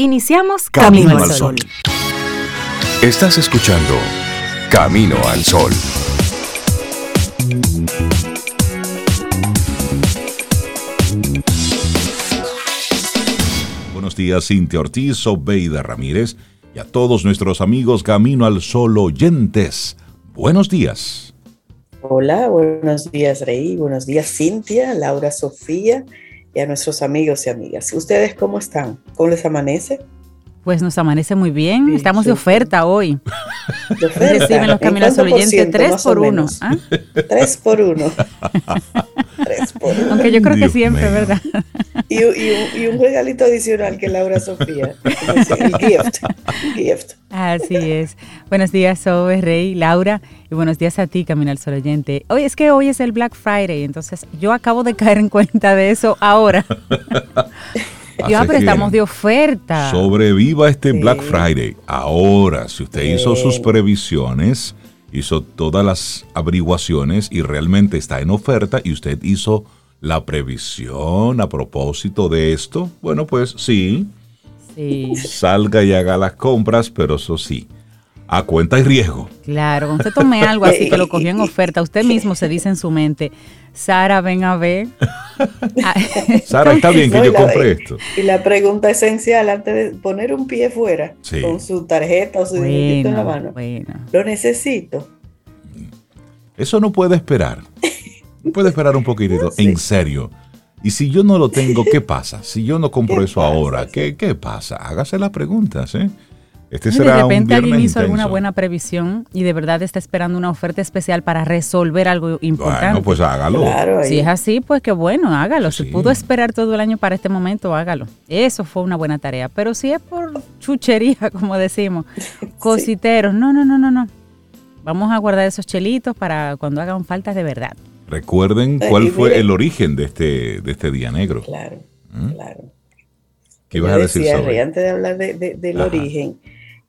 Iniciamos Camino, al Sol. Estás escuchando Camino al Sol. Buenos días, Cintia Ortiz, Obeida Ramírez y a todos nuestros amigos Camino al Sol oyentes. Buenos días. Hola, buenos días Rey, buenos días Cintia, Laura Sofía y a nuestros amigos y amigas. ¿Ustedes cómo están? ¿Cómo les amanece? Pues nos amanece muy bien. Estamos de oferta hoy. De oferta. Reciben los caminos oyentes 3 por 1. 3 por 1. 3 por 1. Aunque yo creo que siempre, ¿verdad? Y, y, un, regalito adicional que Laura Sofía. El gift. gift. Así es. Buenos días, Sobe, Rey, Laura. Y buenos días a ti, Camino al Sol Oyente. Hoy es que hoy es el Black Friday, entonces yo acabo de caer en cuenta de eso ahora. Ya, pero estamos de oferta. Sobreviva este Black Friday. Ahora, si usted hizo sus previsiones, hizo todas las averiguaciones y realmente está en oferta y usted hizo la previsión a propósito de esto, bueno, pues sí. Sí. Salga y haga las compras, pero eso sí, a cuenta y riesgo. Claro, cuando usted tome algo así que lo cogió en oferta, usted mismo se dice en su mente, Sara, ven a ver. Sara, está bien que yo compre esto. Y la pregunta esencial antes de poner un pie fuera con su tarjeta o su dinero en la mano. Lo necesito. Eso no puede esperar. puede esperar un poquitito, en serio. Y si yo no lo tengo, ¿qué pasa? Si yo no compro eso ahora, ¿qué, ¿qué pasa? Hágase las preguntas, ¿eh? Este de repente alguien hizo alguna buena previsión y de verdad está esperando una oferta especial para resolver algo importante. Bueno, pues hágalo. si es así, pues qué bueno, hágalo. Si pudo esperar todo el año para este momento, hágalo. Eso fue una buena tarea. Pero si es por chuchería, como decimos, cositeros, no, no, no, no, no. Vamos a guardar esos chelitos para cuando hagan falta de verdad. Recuerden cuál fue el origen de este, de este día negro. Claro, ¿Mm? claro. ¿Qué ibas a decir sobre? Antes de hablar del origen,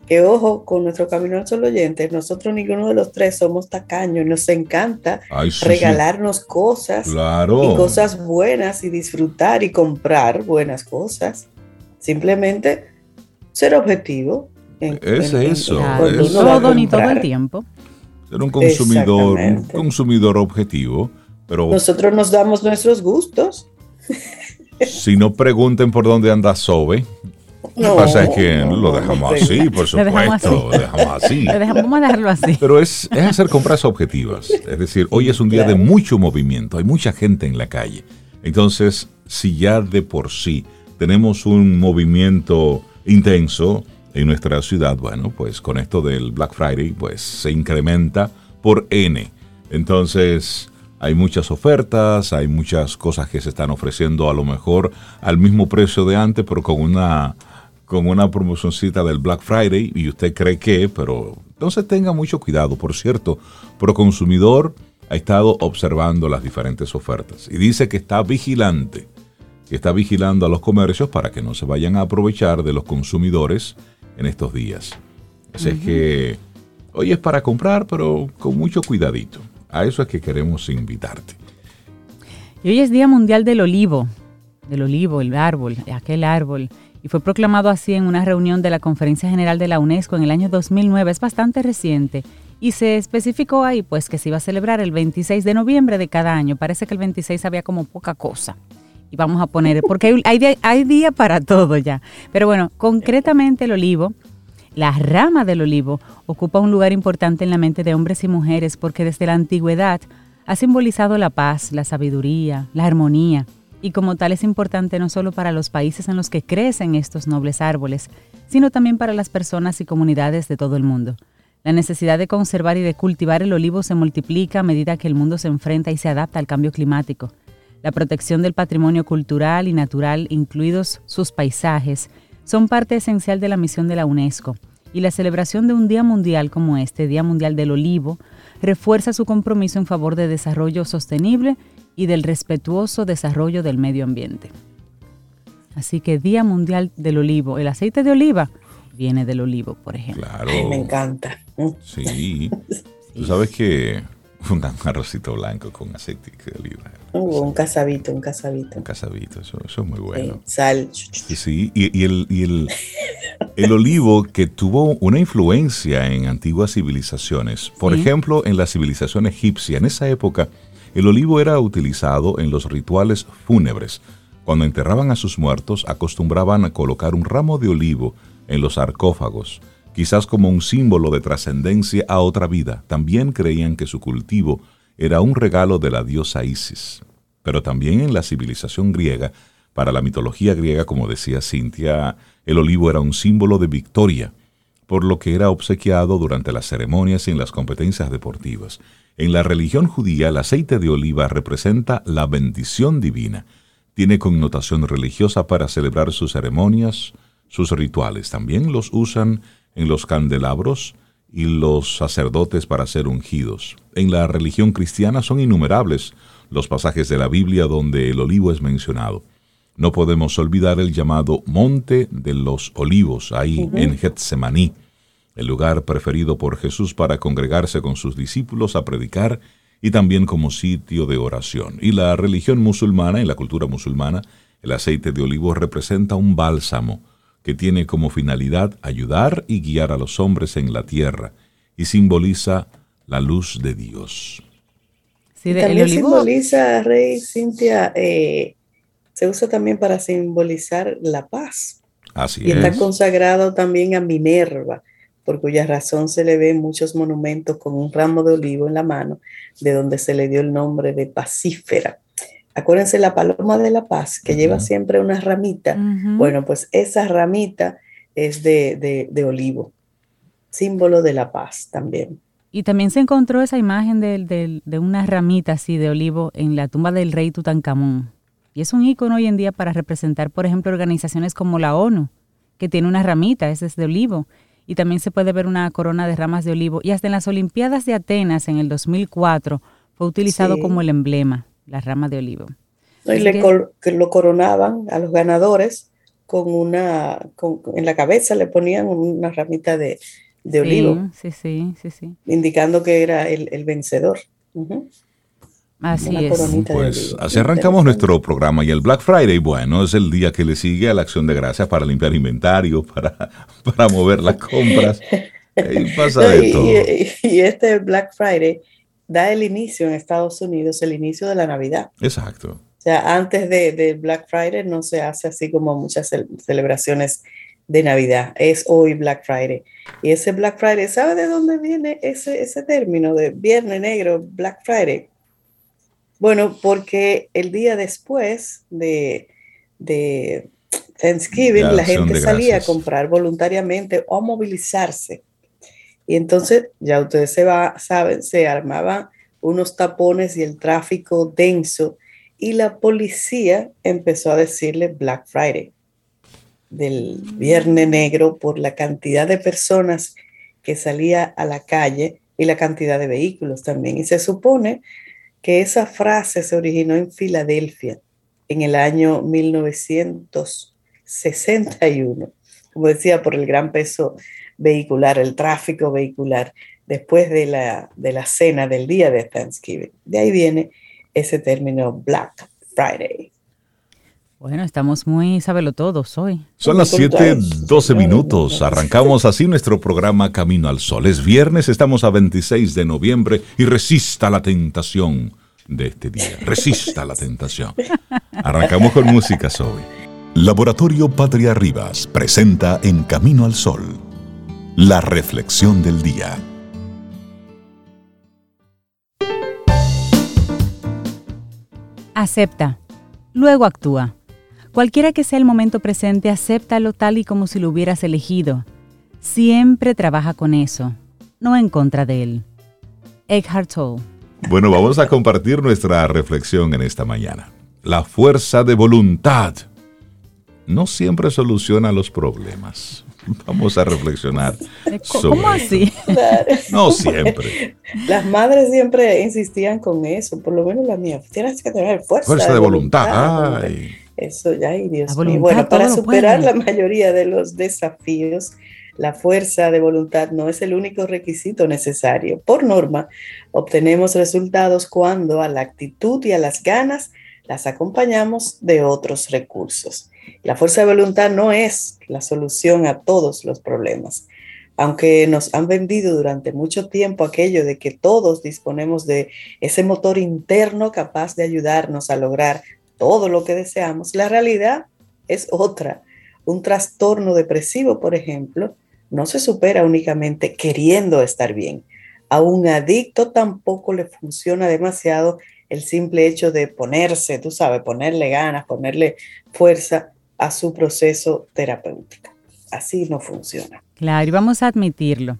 que ojo con nuestro camino al sol oyente, nosotros ninguno de los tres somos tacaños, nos encanta regalarnos cosas y cosas buenas y disfrutar y comprar buenas cosas. Simplemente ser objetivo. es eso. todo ni todo el tiempo. Ser un consumidor, un consumidor objetivo. Pero nosotros nos damos nuestros gustos. Si no pregunten por dónde anda Sobe, lo que pasa es que lo dejamos así, por supuesto. Lo dejamos así. vamos a dejarlo así. Pero es, es hacer compras objetivas. Es decir, hoy es un día de mucho movimiento, hay mucha gente en la calle. Entonces, si ya de por sí tenemos un movimiento intenso en nuestra ciudad, bueno, pues con esto del Black Friday, pues se incrementa por N. Entonces, hay muchas ofertas, hay muchas cosas que se están ofreciendo a lo mejor al mismo precio de antes, pero con una con una promocioncita del Black Friday y usted cree que, pero entonces tenga mucho cuidado. Por cierto, Proconsumidor ha estado observando las diferentes ofertas y dice que está vigilante, que está vigilando a los comercios para que no se vayan a aprovechar de los consumidores en estos días. Así es que hoy es para comprar, pero con mucho cuidadito. A eso es que queremos invitarte. Y hoy es Día Mundial del Olivo, del olivo, el árbol, aquel árbol y fue proclamado así en una reunión de la Conferencia General de la UNESCO en el año 2009. Es bastante reciente y se especificó ahí pues que se iba a celebrar el 26 de noviembre de cada año. Parece que el 26 había como poca cosa. Y vamos a poner, porque hay, hay, día para todo ya. Pero bueno, concretamente el olivo, la rama del olivo, ocupa un lugar importante en la mente de hombres y mujeres porque desde la antigüedad ha simbolizado la paz, la sabiduría, la armonía y como tal es importante no solo para los países en los que crecen estos nobles árboles, sino también para las personas y comunidades de todo el mundo. La necesidad de conservar y de cultivar el olivo se multiplica a medida que el mundo se enfrenta y se adapta al cambio climático. La protección del patrimonio cultural y natural, incluidos sus paisajes, son parte esencial de la misión de la UNESCO, y la celebración de un Día Mundial como este, Día Mundial del Olivo, refuerza su compromiso en favor de desarrollo sostenible y del respetuoso desarrollo del medio ambiente. Así que Día Mundial del Olivo. El aceite de oliva viene del olivo, por ejemplo. Claro. me encanta. Sí. Tú sabes que un arrocito blanco con aceite de oliva. Uh, un casabito, un casabito. Un casabito, eso, es muy bueno. sal. Y sí, y, el, y, el, el olivo que tuvo una influencia en antiguas civilizaciones. Por ejemplo, en la civilización egipcia, en esa época, el olivo era utilizado en los rituales fúnebres. Cuando enterraban a sus muertos, acostumbraban a colocar un ramo de olivo en los sarcófagos, quizás como un símbolo de trascendencia a otra vida. También creían que su cultivo era un regalo de la diosa Isis. Pero también en la civilización griega, para la mitología griega, como decía Cintia, el olivo era un símbolo de victoria, por lo que era obsequiado durante las ceremonias y en las competencias deportivas. En la religión judía, el aceite de oliva representa la bendición divina. Tiene connotación religiosa para celebrar sus ceremonias, sus rituales. También los usan en los candelabros y los sacerdotes para ser ungidos. En la religión cristiana son innumerables los pasajes de la Biblia donde el olivo es mencionado. No podemos olvidar el llamado Monte de los Olivos, ahí en Getsemaní, el lugar preferido por Jesús para congregarse con sus discípulos a predicar y también como sitio de oración. Y la religión musulmana, en la cultura musulmana, el aceite de olivo representa un bálsamo que tiene como finalidad ayudar y guiar a los hombres en la tierra y simboliza la luz de Dios. Sí, también simboliza, Rey Cintia, eh, se usa también para simbolizar la paz. Así y está consagrado también a Minerva, por cuya razón se le ven muchos monumentos con un ramo de olivo en la mano, de donde se le dio el nombre de Pacífera. Acuérdense la paloma de la paz, que lleva siempre una ramita. Bueno, pues esa ramita es de, olivo, símbolo de la paz también. Y también se encontró esa imagen de, de una ramita así de olivo en la tumba del rey Tutankamón. Y es un icono hoy en día para representar, por ejemplo, organizaciones como la ONU, que tiene una ramita, esa es de olivo. Y también se puede ver una corona de ramas de olivo. Y hasta en las Olimpiadas de Atenas en el 2004 fue utilizado como el emblema, la rama de olivo. y le que... lo coronaban a los ganadores con una, en la cabeza le ponían una ramita de, olivo. Sí, sí, sí, sí. Indicando que era el, vencedor. Así es. Pues así arrancamos nuestro programa y el Black Friday, bueno, es el día que le sigue a la acción de gracias para limpiar inventario, para, para mover las compras. Y pasa de todo. Y, este Black Friday da el inicio en Estados Unidos, el inicio de la Navidad. Exacto. O sea, antes de, de Black Friday no se hace así como muchas celebraciones de Navidad. Es hoy Black Friday. Y ese Black Friday, ¿sabe de dónde viene ese, ese término de Viernes Negro, Black Friday? Bueno, porque el día después de, Thanksgiving la, gente salía a comprar voluntariamente o a movilizarse. Y entonces, ya ustedes se va, saben, se armaban unos tapones y el tráfico denso y la policía empezó a decirle Black Friday del Viernes Negro por la cantidad de personas que salía a la calle y la cantidad de vehículos también. Y se supone que esa frase se originó en Filadelfia en el año 1961, como decía, por el gran peso vehicular, el tráfico vehicular, después de la, de la cena del día de Thanksgiving. De ahí viene ese término Black Friday. Bueno, estamos muy sábelo todos hoy. Son las 7:12 minutos. Arrancamos así nuestro programa Camino al Sol. Es viernes, estamos a 26 de noviembre y resista la tentación de este día. Resista la tentación. Arrancamos con música hoy. Laboratorio Patria Rivas presenta En Camino al Sol la reflexión del día. Acepta. Luego actúa. Cualquiera que sea el momento presente, acéptalo tal y como si lo hubieras elegido. Siempre trabaja con eso, no en contra de él. Eckhart Tolle. Bueno, vamos a compartir nuestra reflexión en esta mañana. La fuerza de voluntad no siempre soluciona los problemas. Vamos a reflexionar. ¿Cómo así? No siempre. Las madres siempre insistían con eso, por lo menos la mía. Tienes que tener fuerza, fuerza de, voluntad. Eso ya, ay Dios mío. Bueno, para superar la mayoría de los desafíos, la fuerza de voluntad no es el único requisito necesario. Por norma, obtenemos resultados cuando a la actitud y a las ganas las acompañamos de otros recursos. La fuerza de voluntad no es la solución a todos los problemas. Aunque nos han vendido durante mucho tiempo aquello de que todos disponemos de ese motor interno capaz de ayudarnos a lograr todo lo que deseamos, la realidad es otra. Un trastorno depresivo, por ejemplo, no se supera únicamente queriendo estar bien. A un adicto tampoco le funciona demasiado el simple hecho de ponerse, tú sabes, ponerle ganas, ponerle fuerza a su proceso terapéutico. Así no funciona. Claro, y vamos a admitirlo.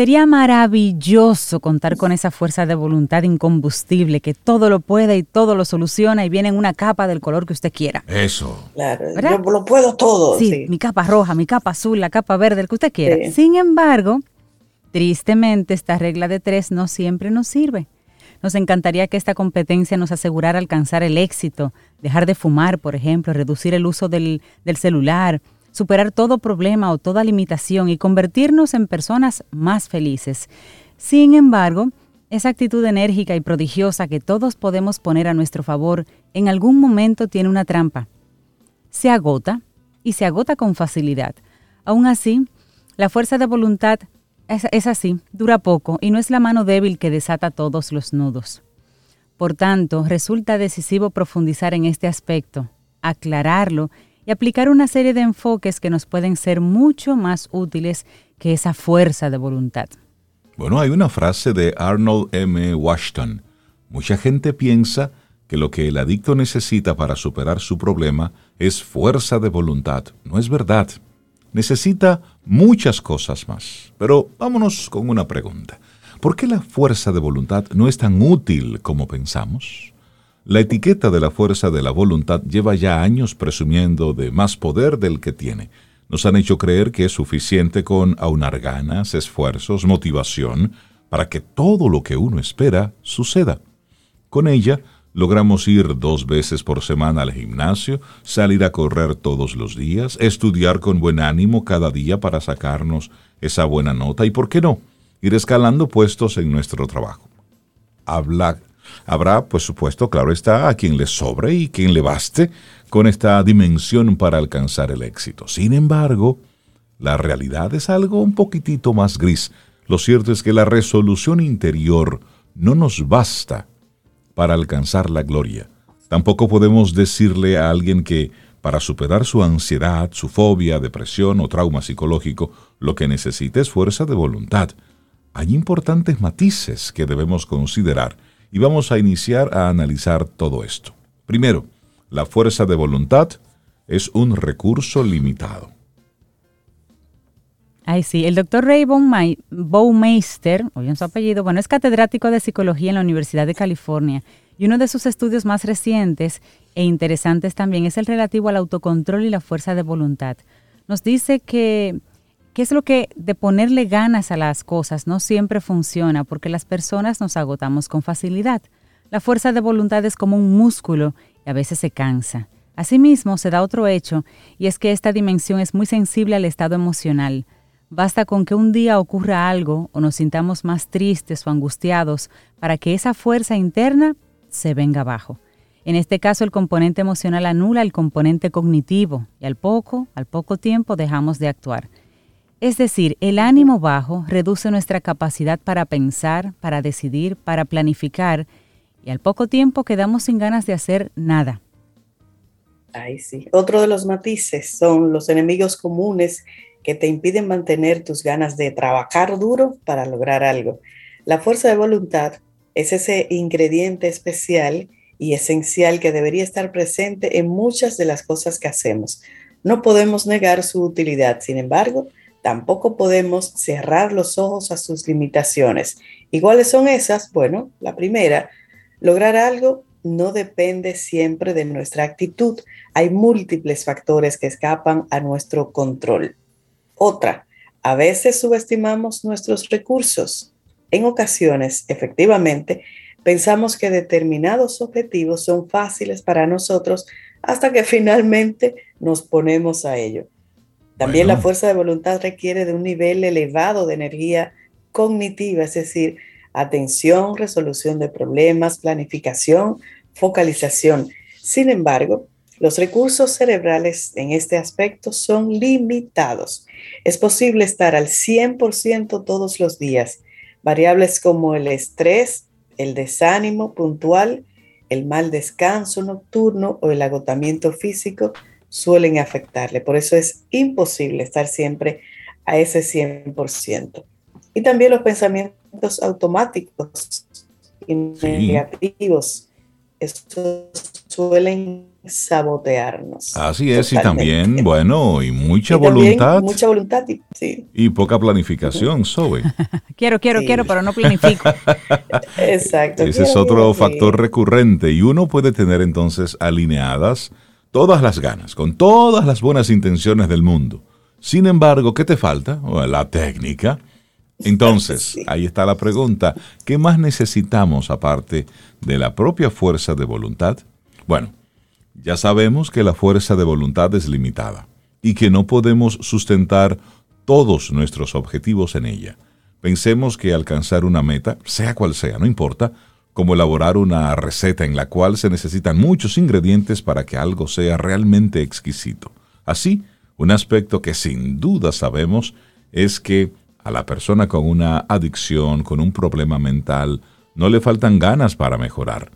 Sería maravilloso contar con esa fuerza de voluntad incombustible que todo lo puede y todo lo soluciona y viene en una capa del color que usted quiera. Eso. Claro, yo lo puedo todo. Sí, mi capa roja, mi capa azul, la capa verde, el que usted quiera. Sin embargo, tristemente esta regla de tres no siempre nos sirve. Nos encantaría que esta competencia nos asegurara alcanzar el éxito, dejar de fumar, por ejemplo, reducir el uso del, del celular, superar todo problema o toda limitación y convertirnos en personas más felices. Sin embargo, esa actitud enérgica y prodigiosa que todos podemos poner a nuestro favor en algún momento tiene una trampa. Se agota y se agota con facilidad. Aún así, la fuerza de voluntad es, así, dura poco y no es la mano débil que desata todos los nudos. Por tanto, resulta decisivo profundizar en este aspecto, aclararlo y aplicar una serie de enfoques que nos pueden ser mucho más útiles que esa fuerza de voluntad. Bueno, hay una frase de Arnold M. Washington. Mucha gente piensa que lo que el adicto necesita para superar su problema es fuerza de voluntad. No es verdad. Necesita muchas cosas más. Pero vámonos con una pregunta. ¿Por qué la fuerza de voluntad no es tan útil como pensamos? La etiqueta de la fuerza de la voluntad lleva ya años presumiendo de más poder del que tiene. Nos han hecho creer que es suficiente con aunar ganas, esfuerzos, motivación, para que todo lo que uno espera suceda. Con ella, logramos ir dos veces por semana al gimnasio, salir a correr todos los días, estudiar con buen ánimo cada día para sacarnos esa buena nota y, ¿por qué no?, ir escalando puestos en nuestro trabajo. Habla Habrá, por supuesto, claro está, a quien le sobre y quien le baste con esta dimensión para alcanzar el éxito. Sin embargo, la realidad es algo un poquitito más gris. Lo cierto es que la resolución interior no nos basta para alcanzar la gloria. Tampoco podemos decirle a alguien que para superar su ansiedad, su fobia, depresión o trauma psicológico, lo que necesita es fuerza de voluntad. Hay importantes matices que debemos considerar y vamos a iniciar a analizar todo esto. Primero, la fuerza de voluntad es un recurso limitado. Ay, sí, el doctor Ray Baumeister, oigan su apellido, bueno, es catedrático de psicología en la Universidad de California y uno de sus estudios más recientes e interesantes también es el relativo al autocontrol y la fuerza de voluntad. Nos dice que ¿Qué es lo que de ponerle ganas a las cosas no siempre funciona porque las personas nos agotamos con facilidad? La fuerza de voluntad es como un músculo y a veces se cansa. Asimismo, se da otro hecho, y es que esta dimensión es muy sensible al estado emocional. Basta con que un día ocurra algo o nos sintamos más tristes o angustiados para que esa fuerza interna se venga abajo. En este caso, el componente emocional anula el componente cognitivo y al poco, al poco tiempo dejamos de actuar. Es decir, el ánimo bajo reduce nuestra capacidad para pensar, para decidir, para planificar, y al poco tiempo quedamos sin ganas de hacer nada. Ay, sí. Otro de los matices son los enemigos comunes que te impiden mantener tus ganas de trabajar duro para lograr algo. La fuerza de voluntad es ese ingrediente especial y esencial que debería estar presente en muchas de las cosas que hacemos. No podemos negar su utilidad, sin embargo, Tampoco podemos cerrar los ojos a sus limitaciones. ¿Y cuáles son esas? Bueno, la primera, lograr algo no depende siempre de nuestra actitud. Hay múltiples factores que escapan a nuestro control. Otra, a veces subestimamos nuestros recursos. En ocasiones, efectivamente, pensamos que determinados objetivos son fáciles para nosotros hasta que finalmente nos ponemos a ello. También la fuerza de voluntad requiere de un nivel elevado de energía cognitiva, es decir, atención, resolución de problemas, planificación, focalización. Sin embargo, los recursos cerebrales en este aspecto son limitados. Es posible estar al 100% todos los días. Variables como el estrés, el desánimo puntual, el mal descanso nocturno o el agotamiento físico suelen afectarle. Por eso es imposible estar siempre a ese 100%. Y también los pensamientos automáticos y negativos. Estos suelen sabotearnos. Así es, y también, bueno, y mucha voluntad. Mucha voluntad, sí. Y poca planificación, Zoe. quiero, quiero, quiero, pero no planifico. Exacto. Ese es otro factor recurrente y uno puede tener entonces alineadas todas las ganas, con todas las buenas intenciones del mundo. Sin embargo, ¿qué te falta? La técnica. Entonces, ahí está la pregunta. ¿Qué más necesitamos aparte de la propia fuerza de voluntad? Bueno, ya sabemos que la fuerza de voluntad es limitada y que no podemos sustentar todos nuestros objetivos en ella. Pensemos que alcanzar una meta, sea cual sea, no importa, como elaborar una receta en la cual se necesitan muchos ingredientes para que algo sea realmente exquisito. Así, un aspecto que sin duda sabemos es que a la persona con una adicción, con un problema mental, no le faltan ganas para mejorar.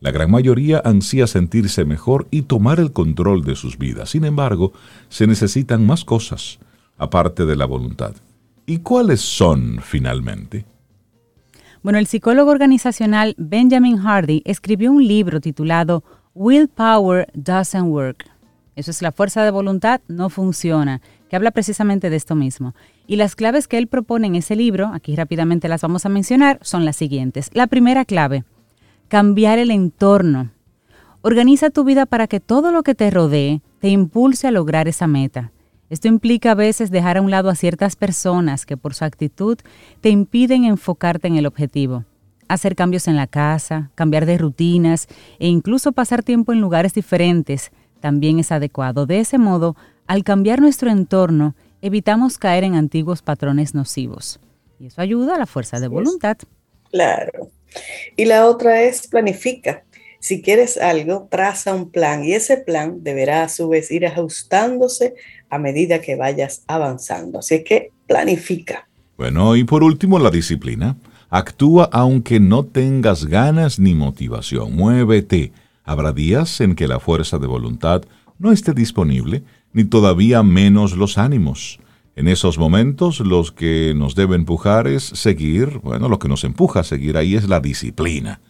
La gran mayoría ansía sentirse mejor y tomar el control de sus vidas. Sin embargo, se necesitan más cosas, aparte de la voluntad. ¿Y cuáles son finalmente? Bueno, el psicólogo organizacional Benjamin Hardy escribió un libro titulado Willpower Doesn't Work. Eso es la fuerza de voluntad no funciona, que habla precisamente de esto mismo. Y las claves que él propone en ese libro, aquí rápidamente las vamos a mencionar, son las siguientes. La primera clave, cambiar el entorno. Organiza tu vida para que todo lo que te rodee te impulse a lograr esa meta. Esto implica a veces dejar a un lado a ciertas personas que por su actitud te impiden enfocarte en el objetivo. Hacer cambios en la casa, cambiar de rutinas e incluso pasar tiempo en lugares diferentes también es adecuado. De ese modo, al cambiar nuestro entorno, evitamos caer en antiguos patrones nocivos. Y eso ayuda a la fuerza de voluntad. Claro. Y la otra es planifica. Si quieres algo, traza un plan y ese plan deberá a su vez ir ajustándose a medida que vayas avanzando. Así que planifica. Bueno, y por último, la disciplina. Actúa aunque no tengas ganas ni motivación. Muévete. Habrá días en que la fuerza de voluntad no esté disponible, ni todavía menos los ánimos. En esos momentos los que nos debe empujar es seguir, bueno, lo que nos empuja a seguir ahí es la disciplina.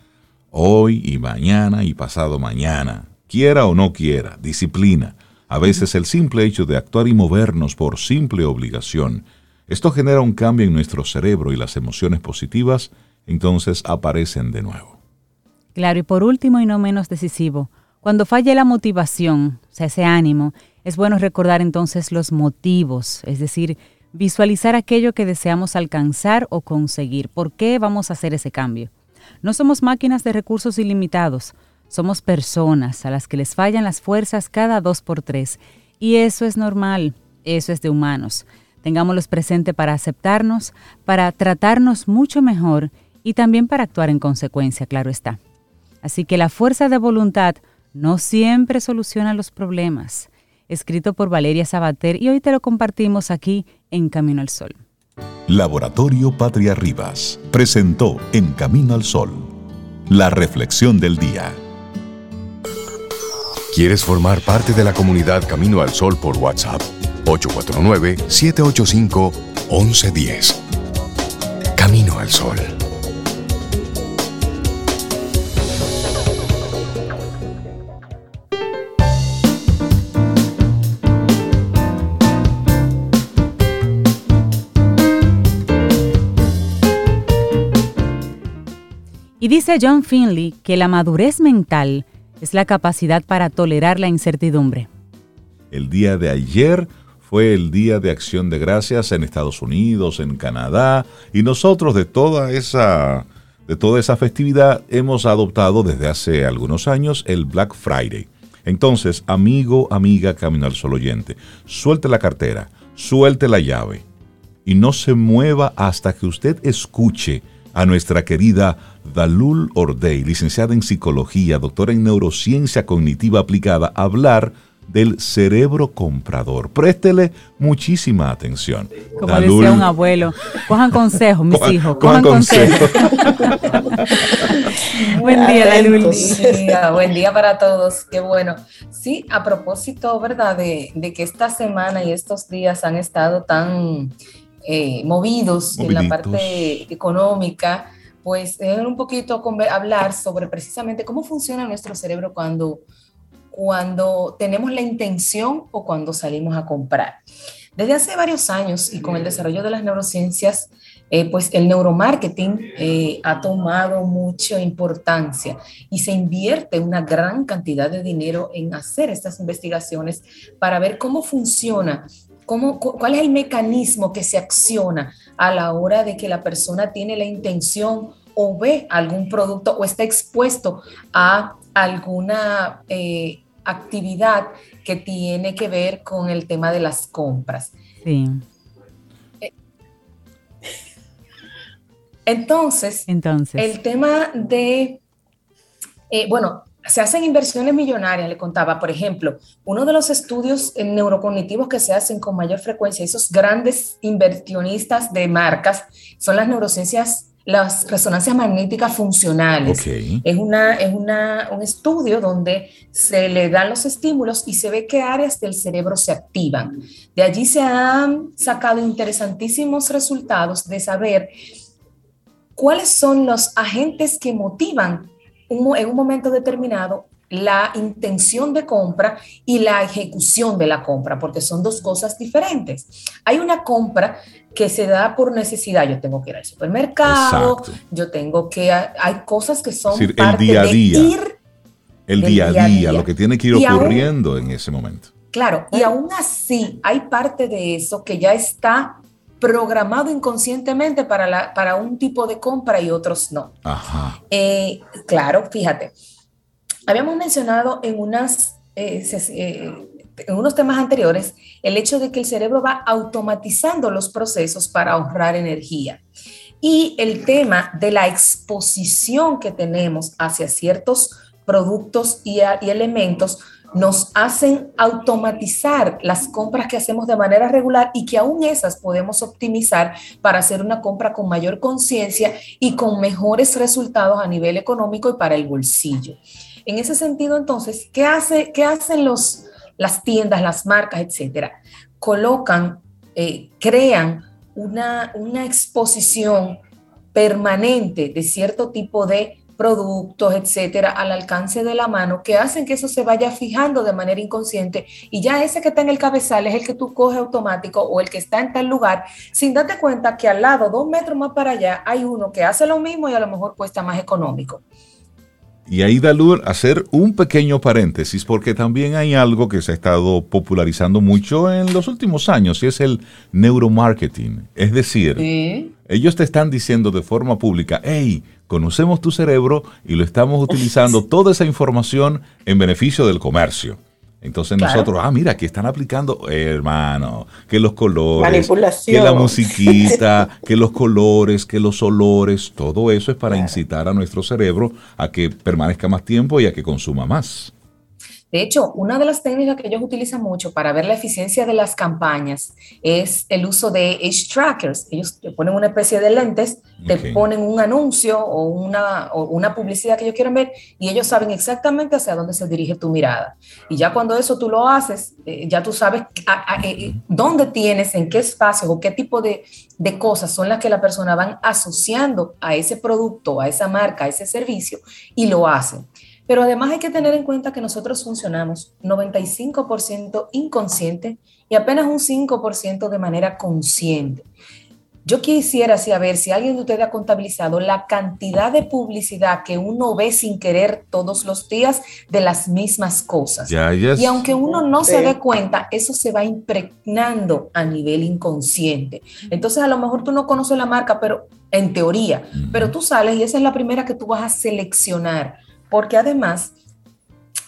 Hoy y mañana y pasado mañana, quiera o no quiera, disciplina. A veces el simple hecho de actuar y movernos por simple obligación, esto genera un cambio en nuestro cerebro y las emociones positivas entonces aparecen de nuevo. Claro, y por último y no menos decisivo, cuando falle la motivación, o sea, ese ánimo, es bueno recordar entonces los motivos, es decir, visualizar aquello que deseamos alcanzar o conseguir. ¿Por qué vamos a hacer ese cambio? No somos máquinas de recursos ilimitados, somos personas a las que les fallan las fuerzas cada dos por tres. Y eso es normal, eso es de humanos. Tengámoslos presente para aceptarnos, para tratarnos mucho mejor y también para actuar en consecuencia, claro está. Así que la fuerza de voluntad no siempre soluciona los problemas escrito por Valeria Sabater y hoy te lo compartimos aquí en Camino al Sol. Laboratorio Patria Rivas presentó En Camino al Sol la reflexión del día. ¿Quieres formar parte de la comunidad Camino al Sol por WhatsApp? 849-785-1110. Camino al Sol. Y dice John Finley que la madurez mental es la capacidad para tolerar la incertidumbre. El día de ayer fue el Día de Acción de Gracias en Estados Unidos, en Canadá, y nosotros de toda esa de toda esa festividad hemos adoptado desde hace algunos años el Black Friday. Entonces, amigo, amiga, camino al sol oyente, suelte la cartera, suelte la llave y no se mueva hasta que usted escuche a nuestra querida Dalul Ordey, licenciada en psicología, doctora en neurociencia cognitiva aplicada, a hablar del cerebro comprador. Préstele muchísima atención. Como decía un abuelo, cojan consejos, mis hijos, cojan, consejos. buen día, Dalul. Buen día para todos, qué bueno. Sí, a propósito, ¿verdad? De, de que esta semana y estos días han estado tan eh, movidos en la parte económica, pues un poquito hablar sobre precisamente cómo funciona nuestro cerebro cuando, cuando tenemos la intención o cuando salimos a comprar. Desde hace varios años y con el desarrollo de las neurociencias, eh, pues el neuromarketing eh, ha tomado mucha importancia y se invierte una gran cantidad de dinero en hacer estas investigaciones para ver cómo funciona ¿Cuál es el mecanismo que se acciona a la hora de que la persona tiene la intención o ve algún producto o está expuesto a alguna eh, actividad que tiene que ver con el tema de las compras? Sí. Entonces, Entonces, el tema de, eh, bueno, se hacen inversiones millonarias, le contaba, por ejemplo, uno de los estudios neurocognitivos que se hacen con mayor frecuencia, esos grandes inversionistas de marcas, son las neurociencias, las resonancias magnéticas funcionales. Es, una, es una, un estudio donde se le dan los estímulos y se ve qué áreas del cerebro se activan. De allí se han sacado interesantísimos resultados de saber cuáles son los agentes que motivan en un momento determinado la intención de compra y la ejecución de la compra, porque son dos cosas diferentes. Hay una compra que se da por necesidad. Yo tengo que ir al supermercado, yo tengo que... Hay cosas que son el día a día. el día a día, lo que tiene que ir ocurriendo en ese momento. Claro, y aún así hay parte de eso que ya está programado inconscientemente para, la, para un tipo de compra y otros no. Eh, claro, fíjate, habíamos mencionado en, unas, eh, eh, en unos temas anteriores el hecho de que el cerebro va automatizando los procesos para ahorrar energía. Y el tema de la exposición que tenemos hacia ciertos productos y, y elementos nos hacen automatizar las compras que hacemos de manera regular y que aún esas podemos optimizar para hacer una compra con mayor conciencia y con mejores resultados a nivel económico y para el bolsillo. En ese sentido, entonces, ¿qué, hace, qué hacen los, las tiendas, las marcas, etcétera? Colocan, eh, crean una, una exposición permanente de cierto tipo de productos, etcétera, al alcance de la mano que hacen que eso se vaya fijando de manera inconsciente y ya ese que está en el cabezal es el que tú coges automático o el que está en tal lugar sin darte cuenta que al lado, dos metros más para allá, hay uno que hace lo mismo y a lo mejor cuesta más económico. Y ahí da luz hacer un pequeño paréntesis, porque también hay algo que se ha estado popularizando mucho en los últimos años, y es el neuromarketing. Es decir, ellos te están diciendo de forma pública, hey, conocemos tu cerebro y lo estamos utilizando toda esa información en beneficio del comercio. Entonces nosotros, ah, mira, aquí están aplicando, hermano, que los colores, que la musiquita, que los colores, que los olores, todo eso es para incitar a nuestro cerebro a que permanezca más tiempo y a que consuma más. De hecho, una de las técnicas que ellos utilizan mucho para ver la eficiencia de las campañas es el uso de age trackers. Ellos te ponen una especie de lentes, te ponen un anuncio o una, una publicidad que ellos quieren ver y ellos saben exactamente hacia dónde se dirige tu mirada. Y ya cuando eso tú lo haces, eh, ya tú sabes eh, eh, dónde tienes, en qué espacio o qué tipo de, de cosas son las que la persona van asociando a ese producto, a esa marca, a ese servicio y lo hacen. Pero además hay que tener en cuenta que nosotros funcionamos 95% inconsciente y apenas un 5% de manera consciente. Yo quisiera saber si alguien de ustedes ha contabilizado la cantidad de publicidad que uno ve sin querer todos los días de las mismas cosas. Y aunque uno no se dé cuenta, eso se va impregnando a nivel inconsciente. Entonces a lo mejor tú no conoces la marca, pero en teoría, pero tú sales y esa es la primera que tú vas a seleccionar porque además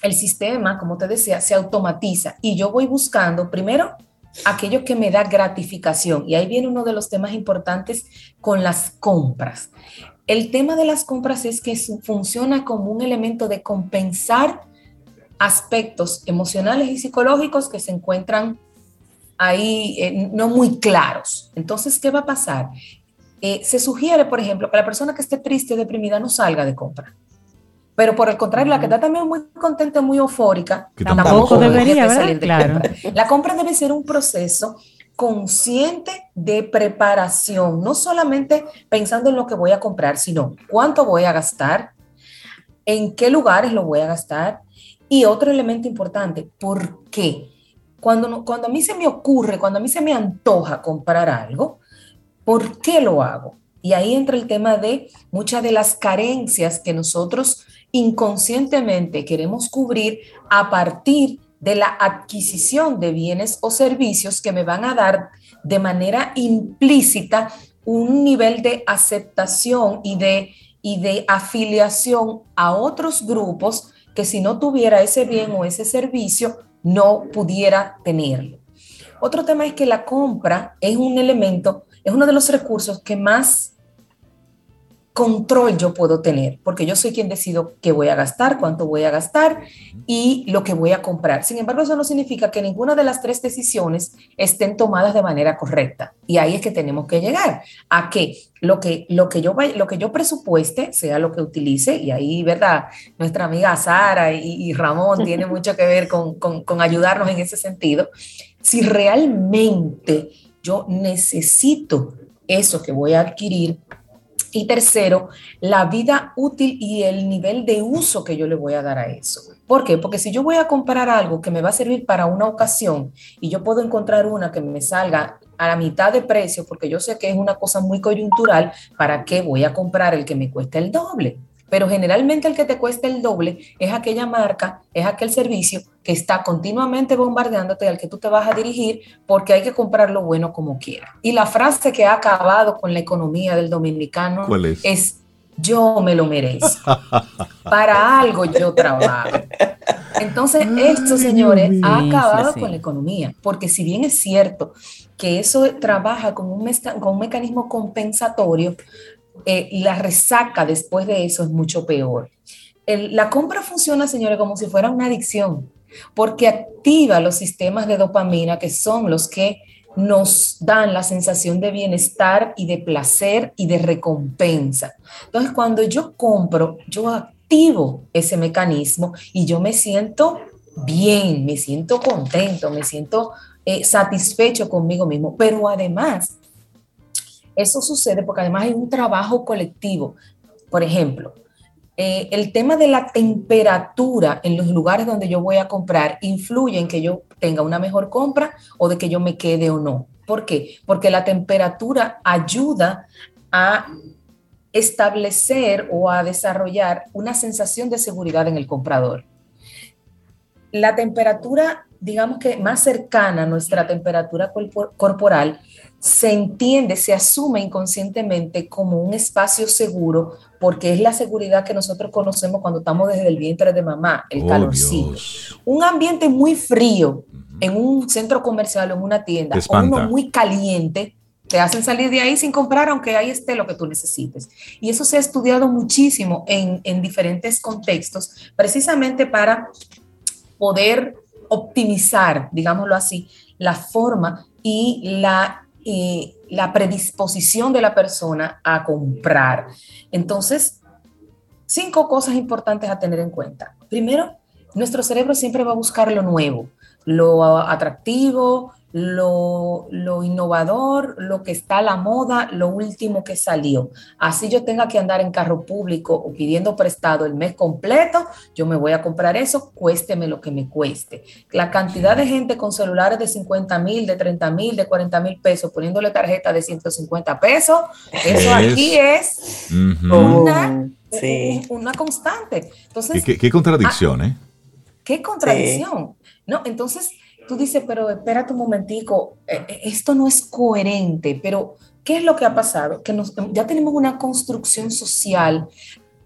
el sistema, como te decía, se automatiza y yo voy buscando primero aquello que me da gratificación. Y ahí viene uno de los temas importantes con las compras. El tema de las compras es que funciona como un elemento de compensar aspectos emocionales y psicológicos que se encuentran ahí eh, no muy claros. Entonces, ¿qué va a pasar? Eh, se sugiere, por ejemplo, que la persona que esté triste o deprimida no salga de compra. Pero por el contrario, la que está también muy contenta, muy eufórica, tampoco, debería salir de claro. compra. La compra debe ser un proceso consciente de preparación, no solamente pensando en lo que voy a comprar, sino cuánto voy a gastar, en qué lugares lo voy a gastar y otro elemento importante, ¿por qué? Cuando, cuando a mí se me ocurre, cuando a mí se me antoja comprar algo, ¿por qué lo hago? Y ahí entra el tema de muchas de las carencias que nosotros inconscientemente queremos cubrir a partir de la adquisición de bienes o servicios que me van a dar de manera implícita un nivel de aceptación y de, y de afiliación a otros grupos que si no tuviera ese bien o ese servicio, no pudiera tenerlo. Otro tema es que la compra es un elemento, es uno de los recursos que más control yo puedo tener, porque yo soy quien decido qué voy a gastar, cuánto voy a gastar y lo que voy a comprar. Sin embargo, eso no significa que ninguna de las tres decisiones estén tomadas de manera correcta. Y ahí es que tenemos que llegar a que lo que, lo que, yo, lo que yo presupueste sea lo que utilice. Y ahí, ¿verdad? Nuestra amiga Sara y, Ramón tiene mucho que ver con, con ayudarnos en ese sentido. Si realmente yo necesito eso que voy a adquirir, y tercero, la vida útil y el nivel de uso que yo le voy a dar a eso. ¿Por qué? Porque si yo voy a comprar algo que me va a servir para una ocasión y yo puedo encontrar una que me salga a la mitad de precio, porque yo sé que es una cosa muy coyuntural, ¿para qué voy a comprar el que me cuesta el doble? Pero generalmente el que te cuesta el doble es aquella marca, es aquel servicio que está continuamente bombardeándote al que tú te vas a dirigir porque hay que comprar lo bueno como quiera. Y la frase que ha acabado con la economía del dominicano es? yo me lo merezco. Para algo yo trabajo. Entonces, esto, señores, ha acabado con la economía, porque si bien es cierto que eso trabaja con un, con un mecanismo compensatorio, eh, la resaca después de eso es mucho peor. la compra funciona, señores, como si fuera una adicción, porque activa los sistemas de dopamina, que son los que nos dan la sensación de bienestar y de placer y de recompensa. Entonces, cuando yo compro, yo activo ese mecanismo y yo me siento bien, me siento contento, me siento eh, satisfecho conmigo mismo, pero además eso sucede porque además hay un trabajo colectivo. Por ejemplo, eh, el tema de la temperatura en los lugares donde yo voy a comprar influye en que yo tenga una mejor compra o de que yo me quede o no. ¿Por qué? Porque la temperatura ayuda a establecer o a desarrollar una sensación de seguridad en el comprador. La temperatura, digamos que más cercana a nuestra temperatura corporal, se entiende, se asume inconscientemente como un espacio seguro porque es la seguridad que nosotros conocemos cuando estamos desde el vientre de mamá, el oh, calorcito. Un ambiente muy frío en un centro comercial o en una tienda, o uno muy caliente, te hacen salir de ahí sin comprar, aunque ahí esté lo que tú necesites. Y eso se ha estudiado muchísimo en, en diferentes contextos, precisamente para poder optimizar, digámoslo así, la forma y la la predisposición de la persona a comprar. Entonces, cinco cosas importantes a tener en cuenta. Primero, nuestro cerebro siempre va a buscar lo nuevo, lo atractivo, lo, innovador, lo que está a la moda, lo último que salió. Así yo tenga que andar en carro público o pidiendo prestado el mes completo, yo me voy a comprar eso, cuésteme lo que me cueste. La cantidad de gente con celulares de 50 mil, de 30 mil, de 40 mil pesos, poniéndole tarjeta de 150 pesos, eso aquí es una, una, constante. Entonces, ¿Qué, contradicción, ah, ¿eh? ¿Qué contradicción? No, entonces tú dices, pero espérate un momentico, eh, eh, esto no es coherente, pero ¿qué es lo que ha pasado? Que ya tenemos una construcción social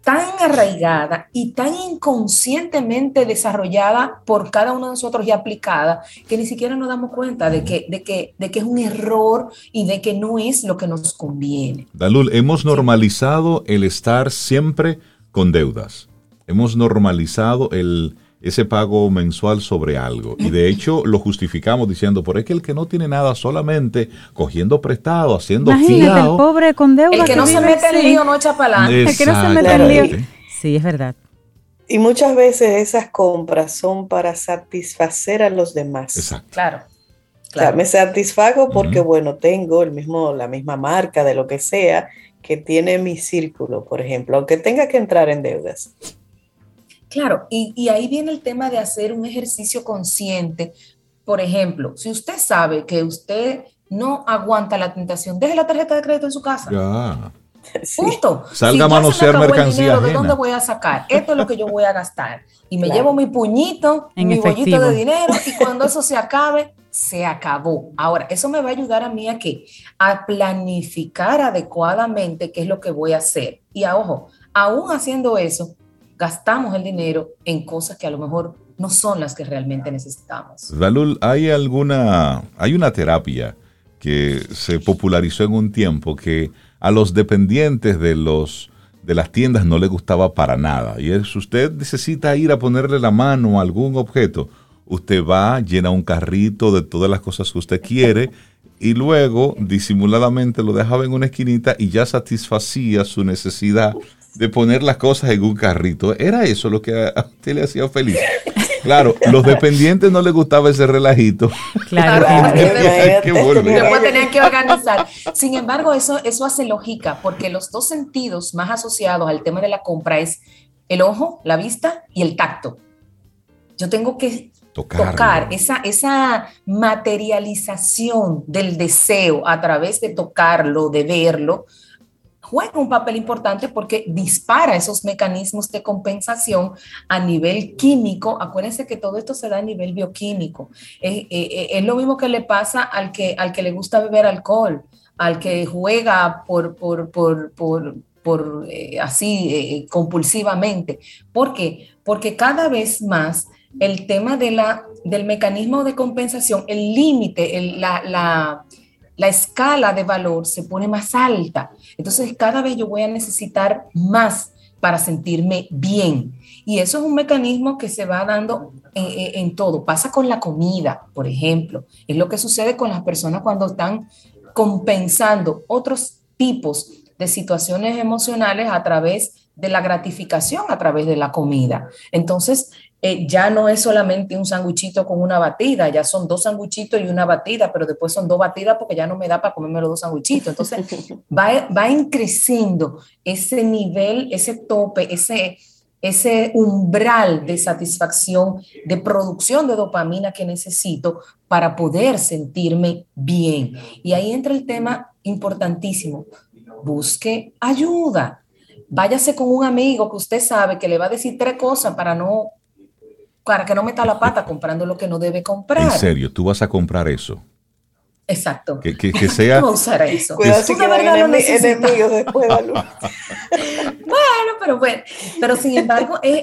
tan arraigada y tan inconscientemente desarrollada por cada uno de nosotros y aplicada que ni siquiera nos damos cuenta de que, de que es un error y de que no es lo que nos conviene. Dalul, hemos normalizado el estar siempre con deudas. Hemos normalizado el ese pago mensual sobre algo. Y de hecho lo justificamos diciendo, por es que el que no tiene nada solamente cogiendo prestado, haciendo Imagínate, el pobre con deuda. El que, no se mete en lío no echa para adelante. El que no se mete en lío. Sí, es verdad. Y muchas veces esas compras son para satisfacer a los demás. Exacto. Claro. O sea, me satisfago porque, bueno, tengo el mismo, la misma marca de lo que sea que tiene mi círculo, por ejemplo, aunque tenga que entrar en deudas. Claro, y, ahí viene el tema de hacer un ejercicio consciente. Por ejemplo, si usted sabe que usted no aguanta la tentación, deje la tarjeta de crédito en su casa. Ya. Punto. Salga a manosear mercancía. ¿De dónde voy a sacar? Esto es lo que yo voy a gastar. Y me llevo mi puñito, mi bollito de dinero, y cuando eso se acabe, se acabó. Ahora, eso me va a ayudar a mí a que a planificar adecuadamente qué es lo que voy a hacer. Y a ojo, aún haciendo eso, gastamos el dinero en cosas que a lo mejor no son las que realmente necesitamos. Dalul, ¿hay alguna, hay una terapia que se popularizó en un tiempo que a los dependientes de los de las tiendas no les gustaba para nada. Y es usted necesita ir a ponerle la mano a algún objeto. Usted va, llena un carrito de todas las cosas que usted quiere y luego disimuladamente lo dejaba en una esquinita y ya satisfacía su necesidad de poner las cosas en un carrito. Era eso lo que a usted le hacía feliz. Claro, los dependientes no les gustaba ese relajito. Claro, después tenían que organizar. Sin embargo, eso, eso hace lógica, porque los dos sentidos más asociados al tema de la compra es el ojo, la vista y el tacto. Yo tengo que tocar esa, esa materialización del deseo a través de tocarlo, de verlo, juega un papel importante porque dispara esos mecanismos de compensación a nivel químico. Acuérdense que todo esto se da a nivel bioquímico. Es, eh, eh, es lo mismo que le pasa al que, al que le gusta beber alcohol, al que juega por, por, por, por, por eh, así compulsivamente. ¿Por qué? Porque cada vez más el tema de la, del mecanismo de compensación, el límite, la, la la escala de valor se pone más alta. Entonces cada vez yo voy a necesitar más para sentirme bien. Y eso es un mecanismo que se va dando en, todo. Pasa con la comida, por ejemplo. Es lo que sucede con las personas cuando están compensando otros tipos de situaciones emocionales a través de la gratificación, a través de la comida. Entonces, eh, ya no es solamente un sanguchito con una batida, ya son dos sanguchitos y una batida, pero después son dos batidas porque ya no me da para comerme los dos sanguchitos. Entonces va, va creciendo ese nivel, ese tope, ese, ese umbral de satisfacción, de producción de dopamina que necesito para poder sentirme bien. Y ahí entra el tema importantísimo. Busque ayuda. Váyase con un amigo que usted sabe que le va a decir tres cosas para no para que no meta la pata comprando lo que no debe comprar. En serio, tú vas a comprar eso. Exacto. Que, que, que sea. No usar eso. Cuidado si de verdad lo enemigos después, bueno, pero bueno, pero sin embargo es,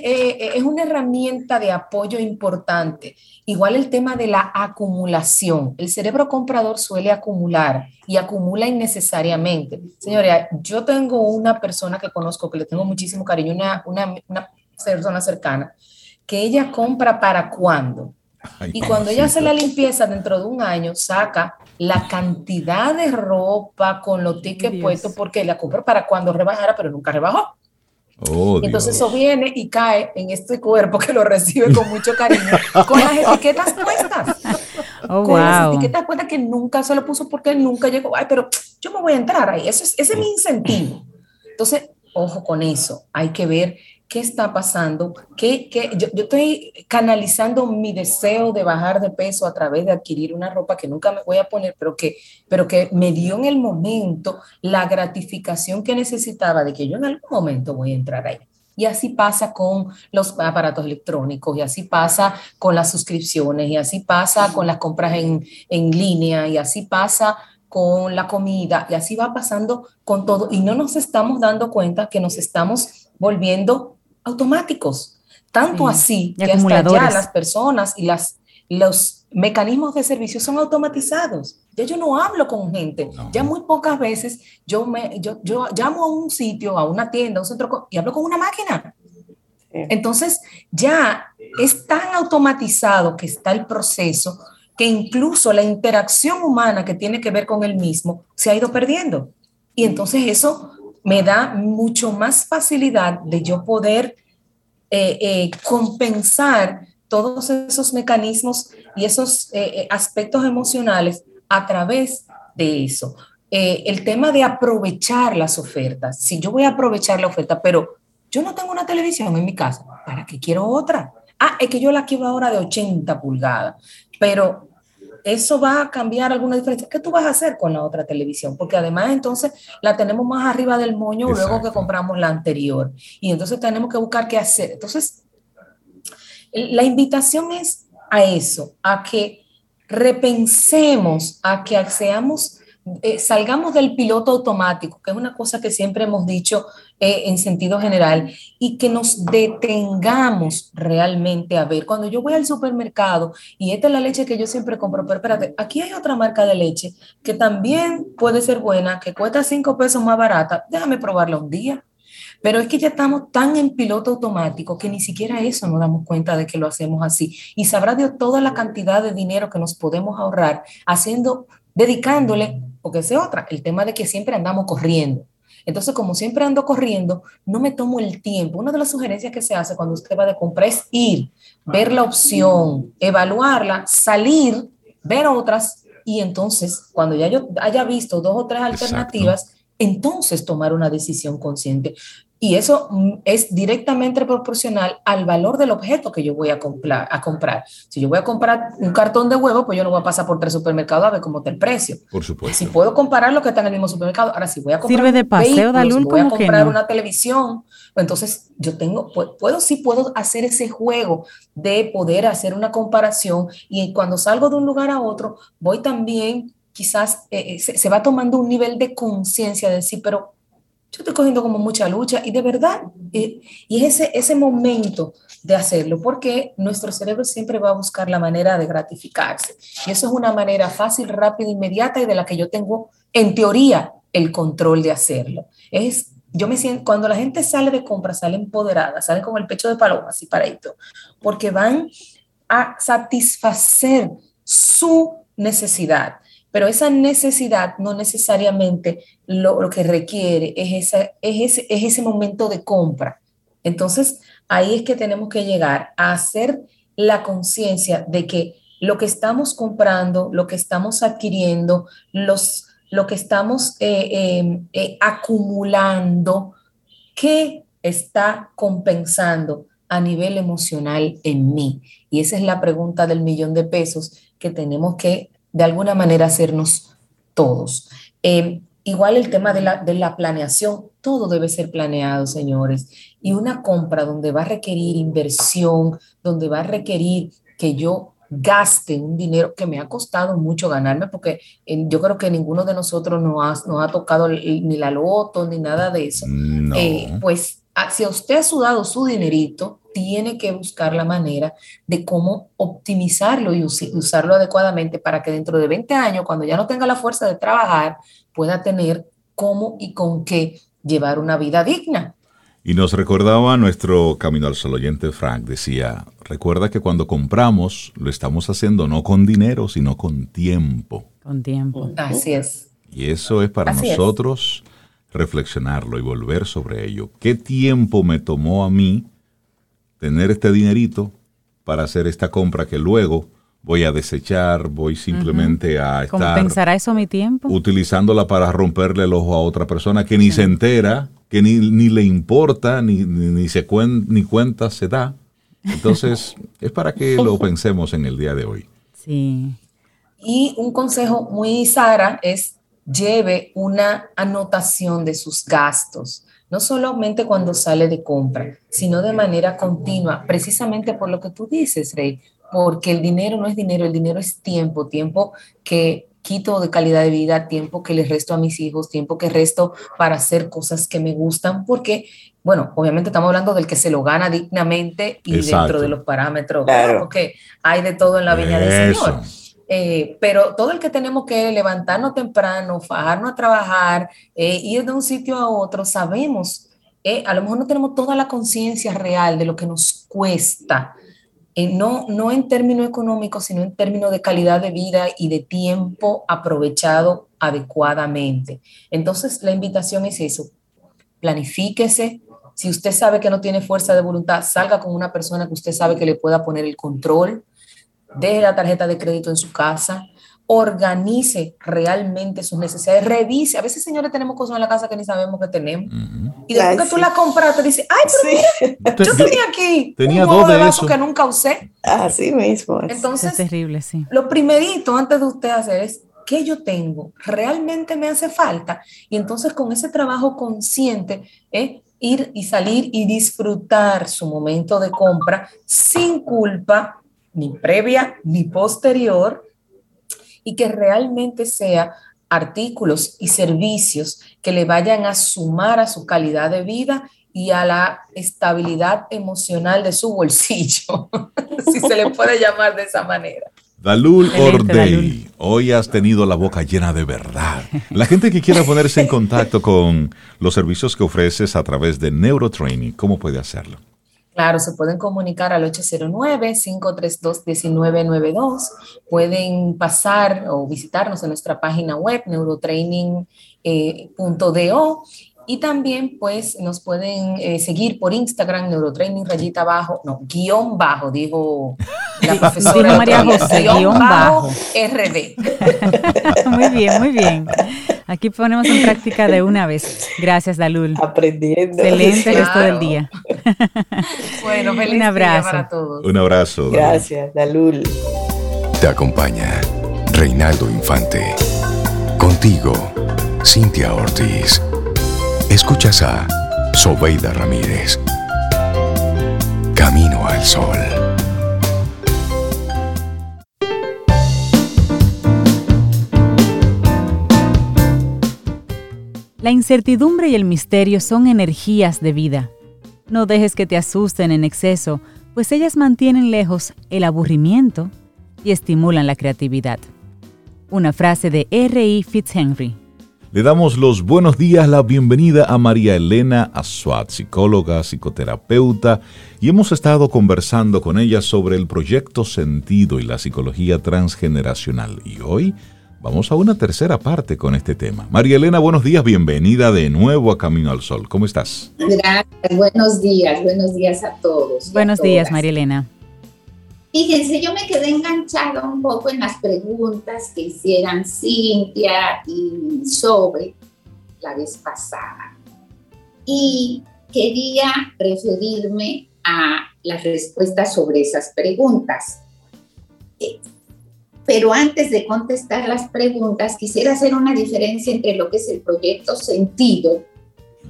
es, una herramienta de apoyo importante. Igual el tema de la acumulación. El cerebro comprador suele acumular y acumula innecesariamente. Señores, yo tengo una persona que conozco que le tengo muchísimo cariño, una, una, una persona cercana, que ella compra para cuándo. y cuando ella hace la limpieza dentro de un año, saca la cantidad de ropa con los tickets puestos porque la compra para cuando rebajara, pero nunca rebajó. Oh, Entonces eso viene y cae en este cuerpo que lo recibe con mucho cariño, con las etiquetas puestas. Oh, con las etiquetas puestas que nunca se lo puso porque nunca llegó. Ay, pero yo me voy a entrar ahí. Eso es, ese es mi incentivo. Entonces, ojo con eso. Hay que ver ¿Qué está pasando? ¿Qué, qué? Yo, yo, estoy canalizando mi deseo de bajar de peso a través de adquirir una ropa que nunca me voy a poner, pero que, pero que me dio en el momento la gratificación que necesitaba de que yo en algún momento voy a entrar ahí. Y así pasa con los aparatos electrónicos, y así pasa con las suscripciones, y así pasa con las compras en, en línea, y así pasa con la comida, y así va pasando con todo. Y no nos estamos dando cuenta que nos estamos volviendo automáticos. Tanto así que hasta ya las personas y las, los mecanismos de servicio son automatizados. Ya yo no hablo con gente. Ya muy pocas veces yo, me, yo, yo llamo a un sitio, a una tienda, a un centro y hablo con una máquina. Entonces, ya es tan automatizado que está el proceso que incluso la interacción humana que tiene que ver con el mismo se ha ido perdiendo. Y entonces eso me da mucho más facilidad de yo poder eh, eh, compensar todos esos mecanismos y esos eh, aspectos emocionales a través de eso. el tema de aprovechar las ofertas. Si yo voy a aprovechar la oferta, pero yo no tengo una televisión en mi casa, ¿para qué quiero otra? Ah, es que yo la quiero ahora de 80 pulgadas, pero eso va a cambiar alguna diferencia. ¿Qué tú vas a hacer con la otra televisión? Porque además entonces la tenemos más arriba del moño luego que compramos la anterior. Y entonces tenemos que buscar qué hacer. Entonces, la invitación es a eso, a que repensemos, a que seamos eh, salgamos del piloto automático, que es una cosa que siempre hemos dicho eh, en sentido general, y que nos detengamos realmente a ver. Cuando yo voy al supermercado y esta es la leche que yo siempre compro, pero espérate, aquí hay otra marca de leche que también puede ser buena, que cuesta cinco pesos más barata, déjame probarla un día. Pero es que ya estamos tan en piloto automático que ni siquiera eso nos damos cuenta de que lo hacemos así. Y sabrá Dios toda la cantidad de dinero que nos podemos ahorrar haciendo, dedicándole porque es otra, el tema de que siempre andamos corriendo. Entonces, como siempre ando corriendo, no me tomo el tiempo. Una de las sugerencias que se hace cuando usted va de compra es ir, ver la opción, evaluarla, salir, ver otras y entonces, cuando ya yo haya visto dos o tres alternativas, entonces tomar una decisión consciente. Y eso mm, es directamente proporcional al valor del objeto que yo voy a comprar, a comprar. Si yo voy a comprar un cartón de huevo, pues yo no voy a pasar por tres supermercados a ver cómo está el precio. Por supuesto. Si puedo comparar lo que está en el mismo supermercado, ahora si voy a comprar Sirve de paseo, vehículos, voy a comprar una televisión, entonces yo tengo, puedo, sí puedo hacer ese juego de poder hacer una comparación y cuando salgo de un lugar a otro, voy también quizás eh, eh, se, se, va tomando un nivel de conciencia de decir, pero yo estoy cogiendo como mucha lucha y de verdad, y es ese, ese momento de hacerlo, porque nuestro cerebro siempre va a buscar la manera de gratificarse. Y eso es una manera fácil, rápida, inmediata y de la que yo tengo, en teoría, el control de hacerlo. Es, yo me siento, cuando la gente sale de compra, sale empoderada, sale con el pecho de paloma, así paradito, porque van a satisfacer su necesidad pero esa necesidad no necesariamente lo, que requiere es, esa, es, ese, es ese momento de compra. Entonces, ahí es que tenemos que llegar a hacer la conciencia de que lo que estamos comprando, lo que estamos adquiriendo, los, lo que estamos eh, em, eh, acumulando, ¿qué está compensando a nivel emocional en mí? Y esa es la pregunta del millón de pesos que tenemos que de alguna manera hacernos todos. Eh, igual el tema de la, de la planeación, todo debe ser planeado, señores. Y una compra donde va a requerir inversión, donde va a requerir que yo gaste un dinero que me ha costado mucho ganarme, porque yo creo que ninguno de nosotros nos ha, nos ha tocado ni la loto ni nada de eso. Eh, pues ah, si usted ha sudado su dinerito, tiene que buscar la manera de cómo optimizarlo y usarlo adecuadamente para que dentro de 20 años, cuando ya no tenga la fuerza de trabajar, pueda tener cómo y con qué llevar una vida digna. Y nos recordaba nuestro Camino al Sol oyente Frank, decía, recuerda que cuando compramos lo estamos haciendo no con dinero, sino con tiempo. Con tiempo. Así es. Y eso es para nosotros reflexionarlo y volver sobre ello. ¿Qué tiempo me tomó a mí tener este dinerito para hacer esta compra que luego voy a desechar, voy simplemente a estar... ¿Compensará eso mi tiempo? Utilizándola para romperle el ojo a otra persona que ni se entera, que ni, ni le importa, ni, ni, se ni cuenta se da. Entonces, es para que lo pensemos en el día de hoy. Sí. Y un consejo muy Sara es lleve una anotación de sus gastos no solamente cuando sale de compra, sino de manera continua, precisamente por lo que tú dices, Rey, porque el dinero no es dinero, el dinero es tiempo, tiempo que quito de calidad de vida, tiempo que les resto a mis hijos, tiempo que resto para hacer cosas que me gustan, porque, bueno, obviamente estamos hablando del que se lo gana dignamente y dentro de los parámetros, porque hay de todo en la viña del Señor. Eh, pero todo el que tenemos que levantarnos temprano, fajarnos a trabajar, eh, ir de un sitio a otro, sabemos, eh, a lo mejor no tenemos toda la conciencia real de lo que nos cuesta no, no en términos económicos, sino en términos de calidad de vida y de tiempo aprovechado adecuadamente. Entonces, la invitación es eso, planifíquese. Si usted sabe que no tiene fuerza de voluntad, salga con una persona que usted sabe que le pueda poner el control, deje la tarjeta de crédito en su casa, organice realmente sus necesidades, revise. A veces, señores, tenemos cosas en la casa que ni sabemos que tenemos. Y después que tú la compras, te dice, ay, pero mira, yo tenía aquí tenía un dos de, eso que nunca usé. Así mismo. Entonces, es terrible, sí. Lo primerito antes de usted hacer es, ¿qué yo tengo? ¿Realmente me hace falta? Y entonces con ese trabajo consciente, ¿eh? ir y salir y disfrutar su momento de compra sin culpa, ni previa ni posterior, y que realmente sea artículos y servicios que le vayan a sumar a su calidad de vida y a la estabilidad emocional de su bolsillo, si se le puede llamar de esa manera. Dalul Ordey, hoy has tenido la boca llena de verdad. La gente que quiera ponerse en contacto con los servicios que ofreces a través de Neurotraining, ¿cómo puede hacerlo? Claro, se pueden comunicar al 809-532-1992. Pueden pasar o visitarnos en nuestra página web neurotraining.do eh, y también pues nos pueden eh, seguir por Instagram, neurotraining rayita abajo, no, guion bajo, dijo la profesora. María José, guion, bajo, RD. muy bien, muy bien. Aquí ponemos en práctica de una vez. Gracias, Dalul. Aprendiendo. Excelente el resto del día. bueno, feliz Un abrazo. Día para todos. Un abrazo. Gracias, Dalul. Te acompaña Reinaldo Infante. Contigo, Cintia Ortiz. Escuchas a Sobeida Ramírez. Camino al Sol. La incertidumbre y el misterio son energías de vida. No dejes que te asusten en exceso, pues ellas mantienen lejos el aburrimiento y estimulan la creatividad. Una frase de R.I. Fitzhenry. Le damos los buenos días, la bienvenida a María Elena Azuat, psicóloga, psicoterapeuta, y hemos estado conversando con ella sobre el proyecto Sentido y la psicología transgeneracional. Y hoy vamos a una tercera parte con este tema. María Elena, buenos días, bienvenida de nuevo a Camino al Sol. ¿Cómo estás? Gracias, buenos días, buenos días a todos. Buenos días, María Elena. Fíjense, yo me quedé enganchada un poco en las preguntas que hicieran Cintia y sobre la vez pasada. Y quería referirme a las respuestas sobre esas preguntas. Eh, pero antes de contestar las preguntas, quisiera hacer una diferencia entre lo que es el proyecto sentido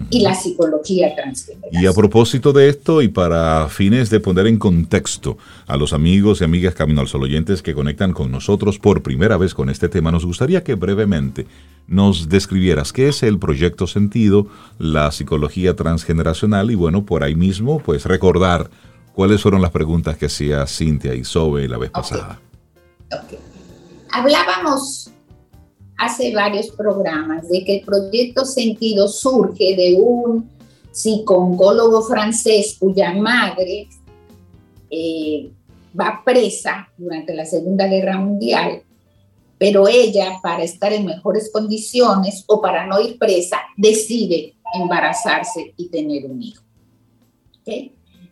y la psicología transgeneracional. Y a propósito de esto, y para fines de poner en contexto a los amigos y amigas Camino al Sol oyentes que conectan con nosotros por primera vez con este tema, nos gustaría que brevemente nos describieras qué es el proyecto sentido, la psicología transgeneracional y bueno, por ahí mismo, pues recordar cuáles fueron las preguntas que hacía Cintia y Sobe la vez pasada. Hablábamos hace varios programas de que el proyecto Sentido surge de un psicólogo francés cuya madre eh, va presa durante la Segunda Guerra Mundial, pero ella, para estar en mejores condiciones o para no ir presa, decide embarazarse y tener un hijo.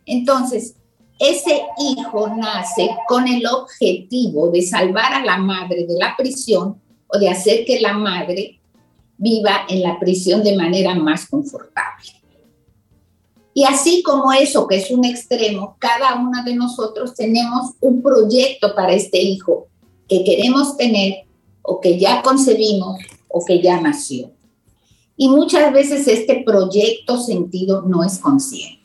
Entonces, ese hijo nace con el objetivo de salvar a la madre de la prisión de hacer que la madre viva en la prisión de manera más confortable. Y así como eso, que es un extremo, cada una de nosotros tenemos un proyecto para este hijo que queremos tener o que ya concebimos o que ya nació. Y muchas veces este proyecto sentido no es consciente.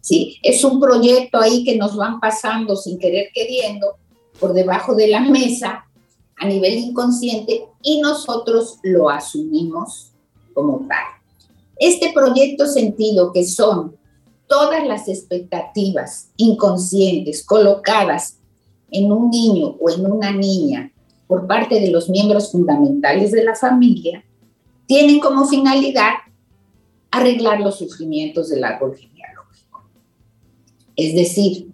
¿Sí? Es un proyecto ahí que nos van pasando sin querer queriendo por debajo de la mesa a nivel inconsciente y nosotros lo asumimos como tal. Este proyecto sentido que son todas las expectativas inconscientes colocadas en un niño o en una niña por parte de los miembros fundamentales de la familia, tienen como finalidad arreglar los sufrimientos del árbol genealógico. Es decir,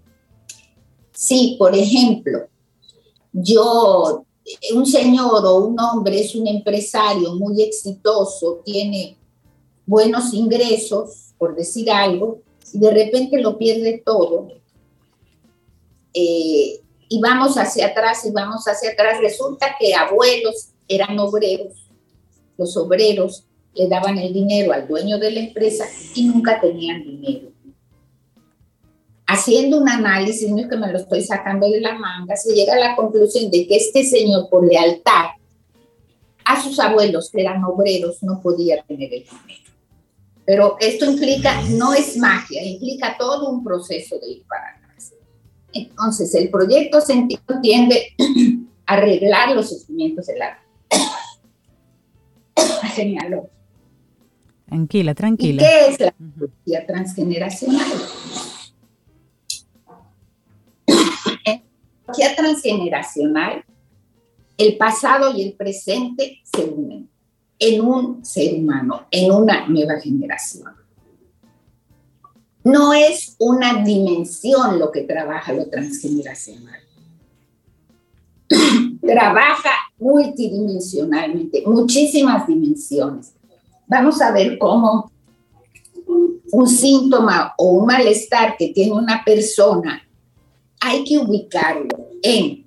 si, por ejemplo, yo, un señor o un hombre es un empresario muy exitoso, tiene buenos ingresos, por decir algo, y de repente lo pierde todo, eh, y vamos hacia atrás y vamos hacia atrás, resulta que abuelos eran obreros, los obreros le daban el dinero al dueño de la empresa y nunca tenían dinero. Haciendo un análisis, no es que me lo estoy sacando de la manga, se llega a la conclusión de que este señor, por lealtad a sus abuelos, que eran obreros, no podía tener el dinero. Pero esto implica, no es magia, implica todo un proceso de ir para atrás. Entonces, el proyecto sentido tiende a arreglar los sufrimientos del alma. Señaló. Tranquila, tranquila. ¿Y ¿Qué es la psicología transgeneracional? Transgeneracional, el pasado y el presente se unen en un ser humano, en una nueva generación. No es una dimensión lo que trabaja lo transgeneracional. trabaja multidimensionalmente, muchísimas dimensiones. Vamos a ver cómo un síntoma o un malestar que tiene una persona, hay que ubicarlo en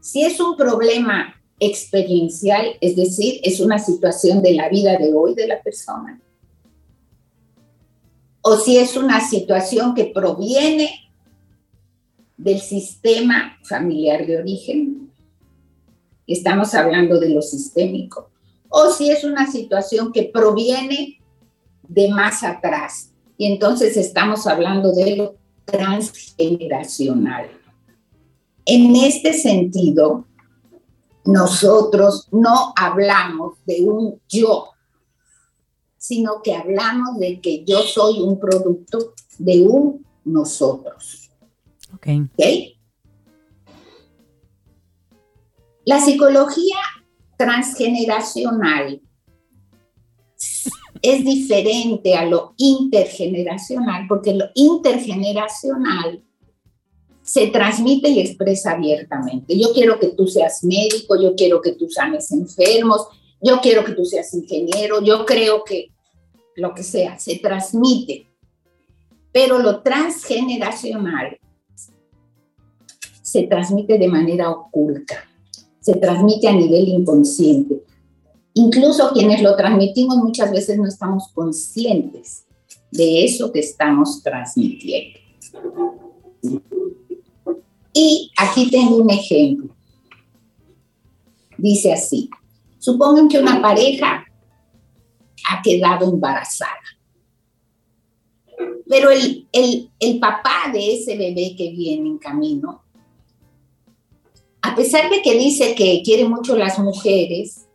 si es un problema experiencial, es decir, es una situación de la vida de hoy de la persona. O si es una situación que proviene del sistema familiar de origen, estamos hablando de lo sistémico, o si es una situación que proviene de más atrás, y entonces estamos hablando de lo transgeneracional. En este sentido, nosotros no hablamos de un yo, sino que hablamos de que yo soy un producto de un nosotros. Ok. ¿Okay? La psicología transgeneracional es diferente a lo intergeneracional, porque lo intergeneracional se transmite y expresa abiertamente. Yo quiero que tú seas médico, yo quiero que tú sanes enfermos, yo quiero que tú seas ingeniero, yo creo que lo que sea, se transmite. Pero lo transgeneracional se transmite de manera oculta, se transmite a nivel inconsciente. Incluso quienes lo transmitimos muchas veces no estamos conscientes de eso que estamos transmitiendo. Y aquí tengo un ejemplo. Dice así, supongan que una pareja ha quedado embarazada, pero el, el papá de ese bebé que viene en camino, a pesar de que dice que quiere mucho las mujeres,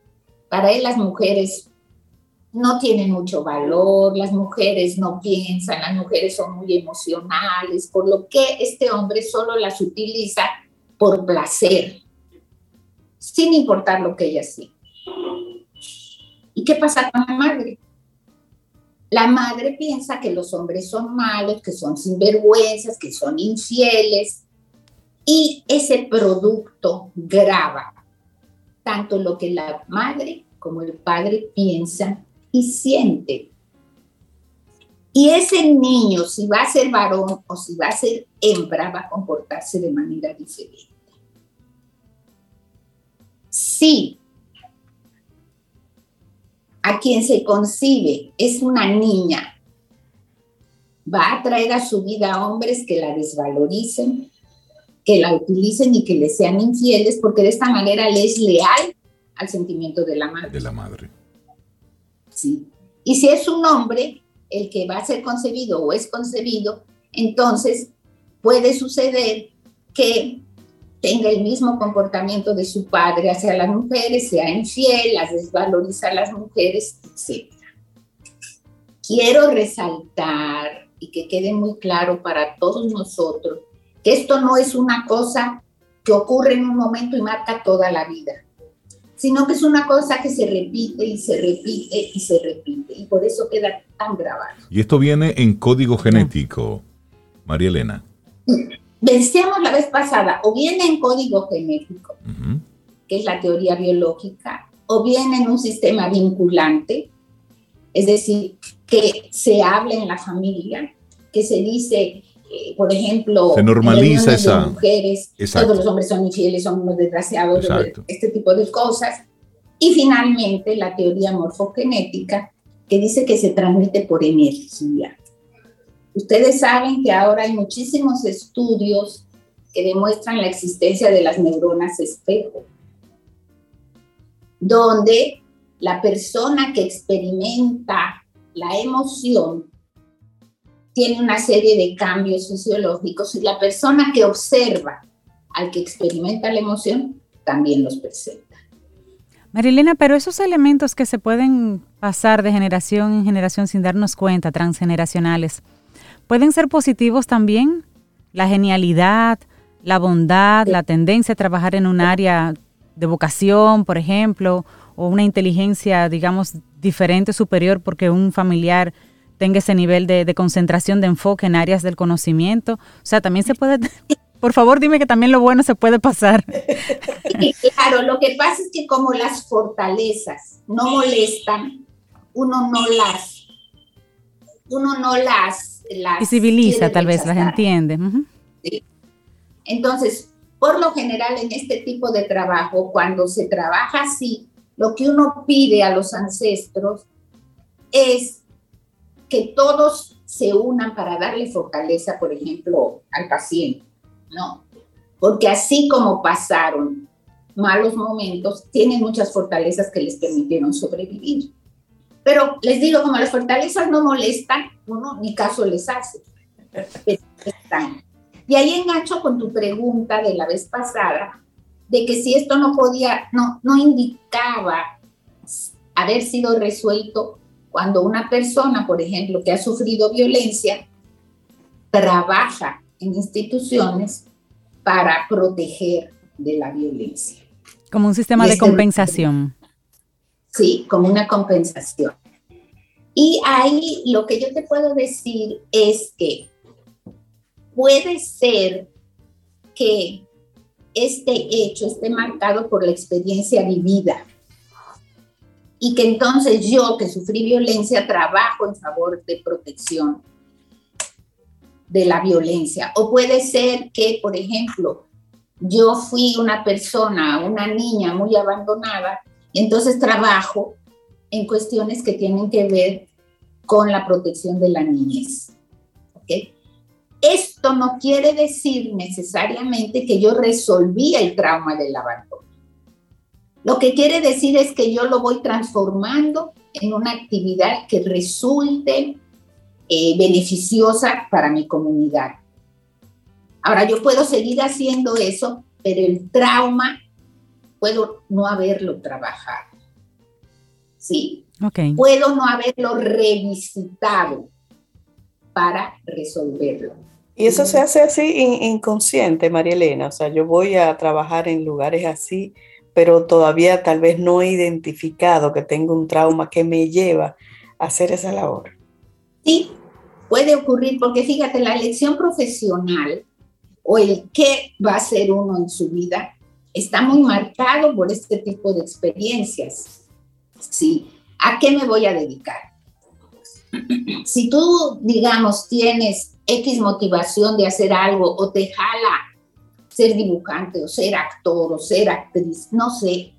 para él las mujeres no tienen mucho valor, las mujeres no piensan, las mujeres son muy emocionales, por lo que este hombre solo las utiliza por placer, sin importar lo que ella sí. ¿Y qué pasa con la madre? La madre piensa que los hombres son malos, que son sinvergüenzas, que son infieles, y ese producto graba tanto lo que la madre como el padre piensan y siente. Y ese niño, si va a ser varón o si va a ser hembra, va a comportarse de manera diferente. Si a quien se concibe es una niña, va a traer a su vida hombres que la desvaloricen, que la utilicen y que le sean infieles, porque de esta manera le es leal al sentimiento de la madre. De la madre. ¿sí? Y si es un hombre el que va a ser concebido o es concebido, entonces puede suceder que tenga el mismo comportamiento de su padre hacia las mujeres, sea infiel, las desvaloriza a las mujeres, etc. Quiero resaltar y que quede muy claro para todos nosotros que esto no es una cosa que ocurre en un momento y marca toda la vida, sino que es una cosa que se repite y se repite y se repite y por eso queda tan grabado. Y esto viene en código genético, María Elena. Decíamos la vez pasada, o viene en código genético, que es la teoría biológica, o viene en un sistema vinculante, es decir, que se habla en la familia, que se dice, eh, por ejemplo, se normaliza esa mujeres, todos los hombres son infieles, son unos desgraciados, este tipo de cosas. Y finalmente la teoría morfogenética, que dice que se transmite por energía. Ustedes saben que ahora hay muchísimos estudios que demuestran la existencia de las neuronas espejo, donde la persona que experimenta la emoción tiene una serie de cambios fisiológicos y la persona que observa al que experimenta la emoción también los presenta. Marilena, pero esos elementos que se pueden pasar de generación en generación sin darnos cuenta, transgeneracionales, pueden ser positivos también. La genialidad, la bondad, la tendencia a trabajar en un área de vocación, por ejemplo, o una inteligencia, digamos, diferente, superior, porque un familiar tenga ese nivel de, concentración, de enfoque en áreas del conocimiento. O sea, también se puede, por favor, dime que también lo bueno se puede pasar. Claro, lo que pasa es que como las fortalezas no molestan, uno no las, uno no las Visibiliza, tal vez, las entiende. Entonces, por lo general en este tipo de trabajo, cuando se trabaja así, lo que uno pide a los ancestros es que todos se unan para darle fortaleza, por ejemplo, al paciente, ¿no? Porque así como pasaron malos momentos, tienen muchas fortalezas que les permitieron sobrevivir. Pero les digo, como las fortalezas no molestan, uno ni caso les hace. Y ahí engancho con tu pregunta de la vez pasada, de que si esto no podía, no, no indicaba haber sido resuelto cuando una persona, por ejemplo, que ha sufrido violencia, trabaja en instituciones para proteger de la violencia. Como un sistema de compensación. Sí, como una compensación. Y ahí lo que yo te puedo decir es que puede ser que este hecho esté marcado por la experiencia vivida y que entonces yo que sufrí violencia trabajo en favor de protección de la violencia. O puede ser que, por ejemplo, yo fui una persona, una niña muy abandonada entonces trabajo en cuestiones que tienen que ver con la protección de la niñez. Esto no quiere decir necesariamente que yo resolví el trauma del abandono. Lo que quiere decir es que yo lo voy transformando en una actividad que resulte eh, beneficiosa para mi comunidad. Ahora, yo puedo seguir haciendo eso, pero el trauma puedo no haberlo trabajado. ¿Sí? Puedo no haberlo revisitado para resolverlo. Y eso se hace así inconsciente, María Elena. O sea, yo voy a trabajar en lugares así, pero todavía tal vez no he identificado que tengo un trauma que me lleva a hacer esa labor. Sí, puede ocurrir, porque fíjate, la elección profesional o el qué va a ser uno en su vida está muy marcado por este tipo de experiencias. ¿Sí? ¿A qué me voy a dedicar? Si tú, digamos, tienes X motivación de hacer algo o te jala ser dibujante o ser actor o ser actriz, no sé,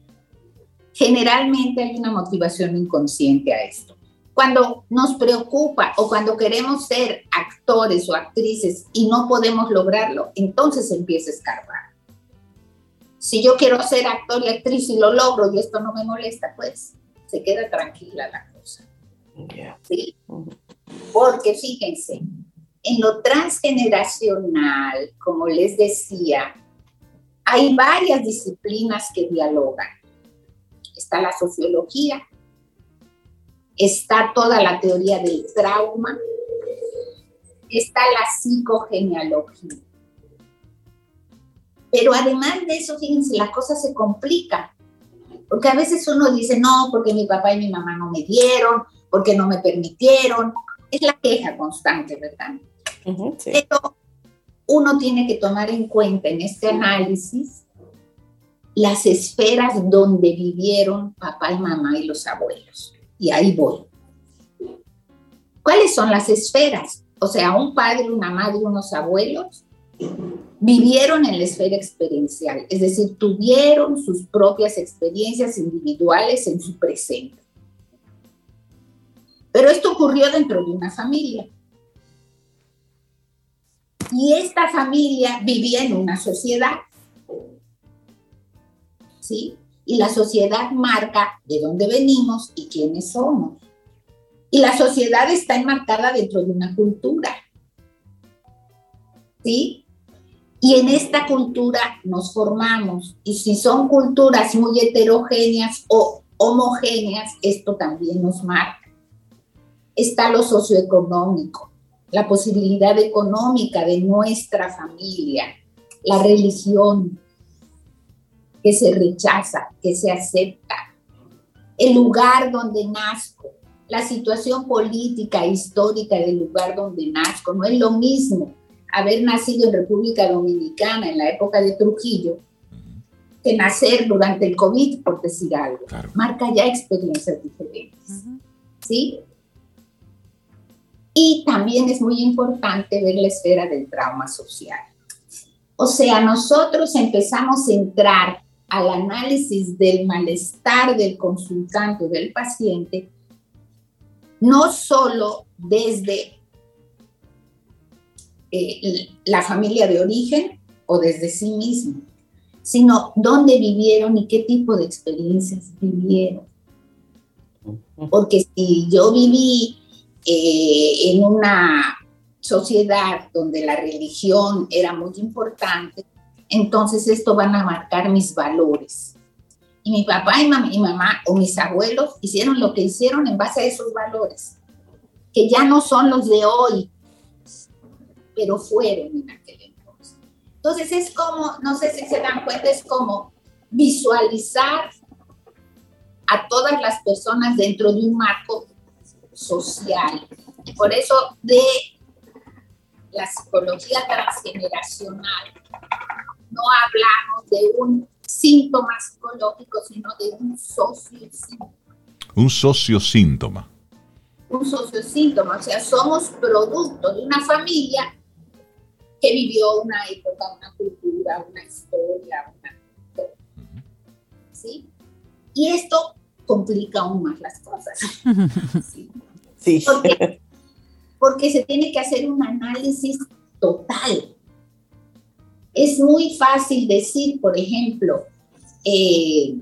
generalmente hay una motivación inconsciente a esto. Cuando nos preocupa o cuando queremos ser actores o actrices y no podemos lograrlo, entonces empieza a escarbar si yo quiero ser actor y actriz y lo logro y esto no me molesta, pues se queda tranquila la cosa. ¿Sí? Porque fíjense, en lo transgeneracional, como les decía, hay varias disciplinas que dialogan. Está la sociología, está toda la teoría del trauma, está la psicogenealogía. Pero además de eso, fíjense, la cosa se complica. Porque a veces uno dice, no, porque mi papá y mi mamá no me dieron, porque no me permitieron. Es la queja constante, ¿verdad? Pero uno tiene que tomar en cuenta en este análisis las esferas donde vivieron papá y mamá y los abuelos. Y ahí voy. ¿Cuáles son las esferas? O sea, un padre, una madre, unos abuelos vivieron en la esfera experiencial, es decir, tuvieron sus propias experiencias individuales en su presente. Pero esto ocurrió dentro de una familia. Y esta familia vivía en una sociedad. ¿Sí? Y la sociedad marca de dónde venimos y quiénes somos. Y la sociedad está enmarcada dentro de una cultura. ¿Sí? Y en esta cultura nos formamos. Y si son culturas muy heterogéneas o homogéneas, esto también nos marca. Está lo socioeconómico, la posibilidad económica de nuestra familia, la religión que se rechaza, que se acepta, el lugar donde nazco, la situación política, histórica del lugar donde nazco. No es lo mismo haber nacido en República Dominicana en la época de Trujillo que nacer durante el COVID, por decir algo. Marca ya experiencias diferentes. ¿Sí? Y también es muy importante ver la esfera del trauma social. O sea, nosotros empezamos a entrar al análisis del malestar del consultante o del paciente, no solo desde eh, la familia de origen o desde sí mismo, sino dónde vivieron y qué tipo de experiencias vivieron. Porque si yo viví eh, en una sociedad donde la religión era muy importante, entonces esto van a marcar mis valores. Y mi papá y mi mamá o mis abuelos hicieron lo que hicieron en base a esos valores, que ya no son los de hoy, pero fueron en aquel entonces. Entonces es como, no sé si se dan cuenta, es como visualizar a todas las personas dentro de un marco social. Por eso de la psicología transgeneracional no hablamos de un síntoma psicológico, sino de un sociosíntoma. Un sociosíntoma. Un sociosíntoma, o sea, somos producto de una familia que vivió una época, una cultura, una historia, una... ¿Sí? Y esto complica aún más las cosas. ¿sí? Sí. Porque, porque se tiene que hacer un análisis total. Es muy fácil decir, por ejemplo, eh,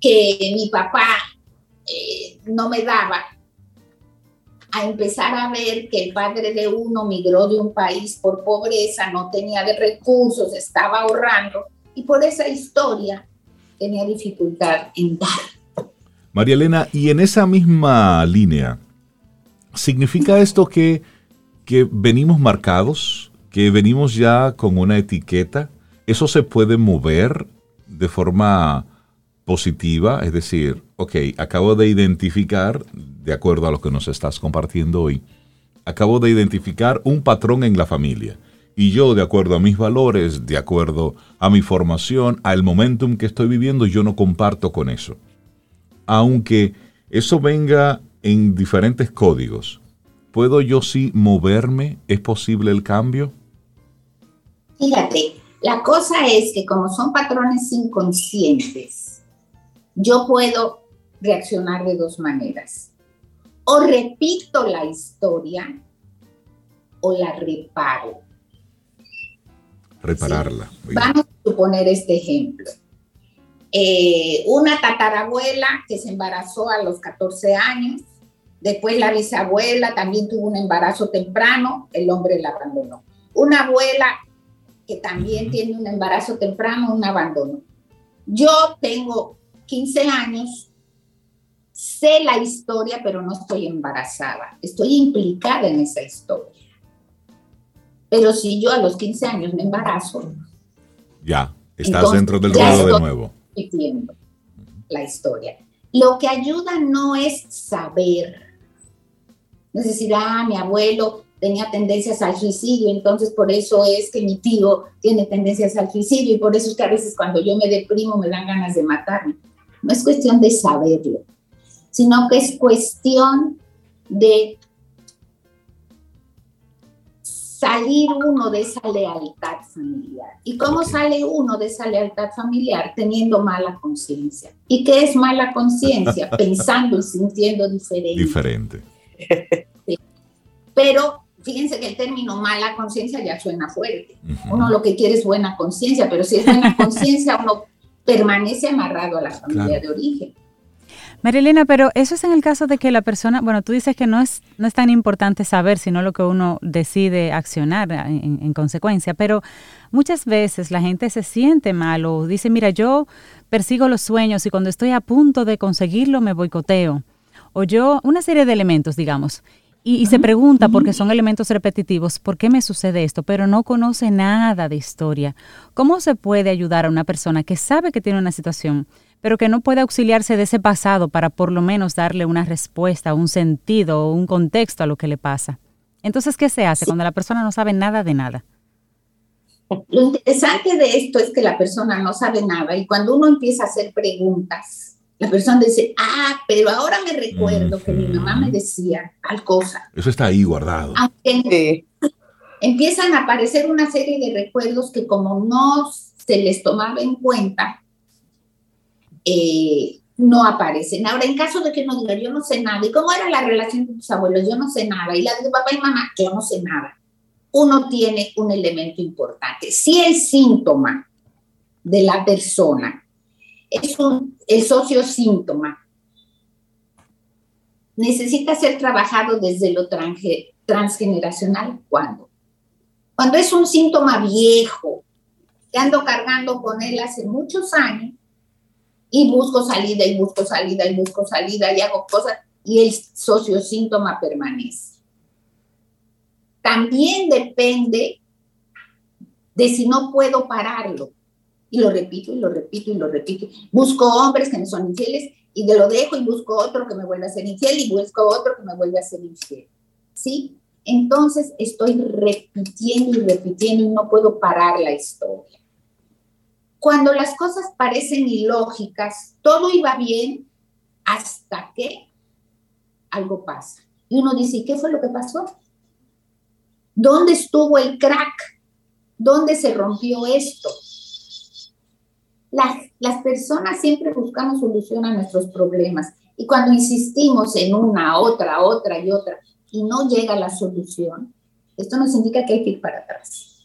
que mi papá eh, no me daba a empezar a ver que el padre de uno migró de un país por pobreza, no tenía de recursos, estaba ahorrando y por esa historia tenía dificultad en dar. María Elena, y en esa misma línea, ¿significa esto que, que venimos marcados, que venimos ya con una etiqueta? ¿Eso se puede mover de forma positiva? Es decir, ok, acabo de identificar de acuerdo a lo que nos estás compartiendo hoy, acabo de identificar un patrón en la familia. Y yo, de acuerdo a mis valores, de acuerdo a mi formación, al momentum que estoy viviendo, yo no comparto con eso. Aunque eso venga en diferentes códigos, ¿puedo yo sí moverme? ¿Es posible el cambio? Fíjate, la cosa es que como son patrones inconscientes, yo puedo reaccionar de dos maneras o repito la historia o la reparo. Repararla. Vamos a suponer este ejemplo. Eh, una tatarabuela que se embarazó a los 14 años, después la bisabuela también tuvo un embarazo temprano, el hombre la abandonó. Una abuela que también tiene un embarazo temprano, un abandono. Yo tengo 15 años, sé la historia, pero no estoy embarazada. Estoy implicada en esa historia. Pero si yo a los 15 años me embarazo. Ya, estás dentro del ruedo de nuevo. La historia. Lo que ayuda no es saber. No es decir, ah, mi abuelo tenía tendencias al suicidio, entonces por eso es que mi tío tiene tendencias al suicidio y por eso es que a veces cuando yo me deprimo me dan ganas de matarme. No es cuestión de saberlo, sino que es cuestión de salir uno de esa lealtad familiar. ¿Y cómo sale uno de esa lealtad familiar? Teniendo mala conciencia. ¿Y qué es mala conciencia? Pensando y sintiendo diferente. Diferente. Pero fíjense que el término mala conciencia ya suena fuerte. Uno lo que quiere es buena conciencia, pero si es buena conciencia, uno permanece amarrado a la familia de origen. Marilena, pero eso es en el caso de que la persona, bueno, tú dices que no es, no es tan importante saber, sino lo que uno decide accionar en, consecuencia, pero muchas veces la gente se siente mal o dice, mira, yo persigo los sueños y cuando estoy a punto de conseguirlo me boicoteo. O yo, una serie de elementos, digamos. Y, se pregunta, porque son elementos repetitivos, ¿por qué me sucede esto? Pero no conoce nada de historia. ¿Cómo se puede ayudar a una persona que sabe que tiene una situación, pero que no puede auxiliarse de ese pasado para por lo menos darle una respuesta, un sentido o un contexto a lo que le pasa? Entonces, ¿qué se hace cuando la persona no sabe nada de nada? Lo interesante de esto es que la persona no sabe nada y cuando uno empieza a hacer preguntas, la persona dice, ah, pero ahora me recuerdo que mi mamá me decía tal cosa. Eso está ahí guardado. Empiezan a aparecer una serie de recuerdos que como no se les tomaba en cuenta, eh, no aparecen. Ahora, en caso de que no diga, yo no sé nada, ¿y cómo era la relación de tus abuelos? Yo no sé nada. Y la de papá y mamá, yo no sé nada. Uno tiene un elemento importante. Si el síntoma de la persona es un, el sociosíntoma. Necesita ser trabajado desde lo transgeneracional. ¿Cuándo? Cuando es un síntoma viejo, que ando cargando con él hace muchos años, y busco salida, y busco salida, y busco salida, y hago cosas, y el sociosíntoma permanece. También depende de si no puedo pararlo y lo repito y lo repito y lo repito. Busco hombres que me son infieles y de lo dejo y busco otro que me vuelva a ser infiel y busco otro que me vuelva a ser infiel. ¿Sí? Entonces estoy repitiendo y repitiendo y no puedo parar la historia. Cuando las cosas parecen ilógicas, todo iba bien hasta que algo pasa. Y uno dice, ¿qué fue lo que pasó? ¿Dónde estuvo el crack? ¿Dónde se rompió esto? las, personas siempre buscamos solución a nuestros problemas y cuando insistimos en una, otra, otra y otra y no llega la solución, esto nos indica que hay que ir para atrás.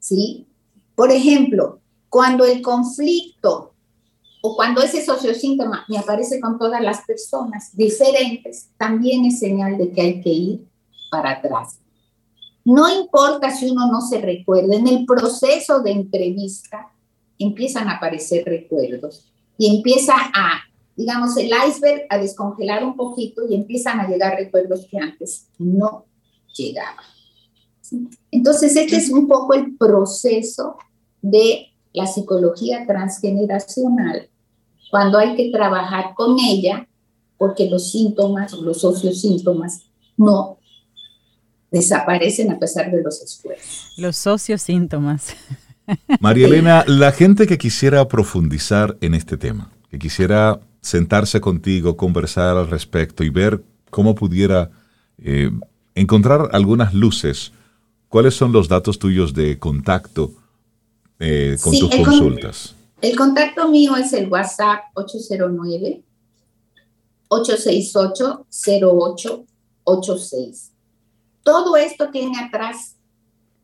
¿Sí? Por ejemplo, cuando el conflicto o cuando ese sociosíntoma me aparece con todas las personas diferentes, también es señal de que hay que ir para atrás. No importa si uno no se recuerda, en el proceso de entrevista empiezan a aparecer recuerdos y empieza a, digamos, el iceberg a descongelar un poquito y empiezan a llegar recuerdos que antes no llegaban. Entonces, este es un poco el proceso de la psicología transgeneracional, cuando hay que trabajar con ella, porque los síntomas, los sociosíntomas, no desaparecen a pesar de los esfuerzos. Los sociosíntomas. María Elena, la gente que quisiera profundizar en este tema, que quisiera sentarse contigo, conversar al respecto y ver cómo pudiera eh, encontrar algunas luces, ¿cuáles son los datos tuyos de contacto eh, con tus consultas? el contacto mío es el WhatsApp 809 868 0886. Todo esto tiene atrás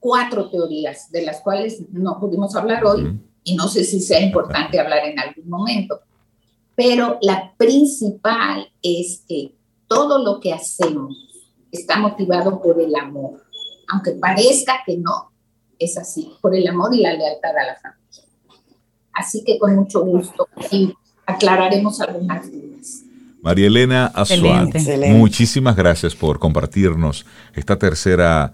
cuatro teorías, de las cuales no pudimos hablar hoy, y no sé si sea importante hablar en algún momento. Pero la principal es que todo lo que hacemos está motivado por el amor. Aunque parezca que no, es así, por el amor y la lealtad a la familia. Así que con mucho gusto y aclararemos algunas dudas. María Elena Azual, muchísimas gracias por compartirnos esta tercera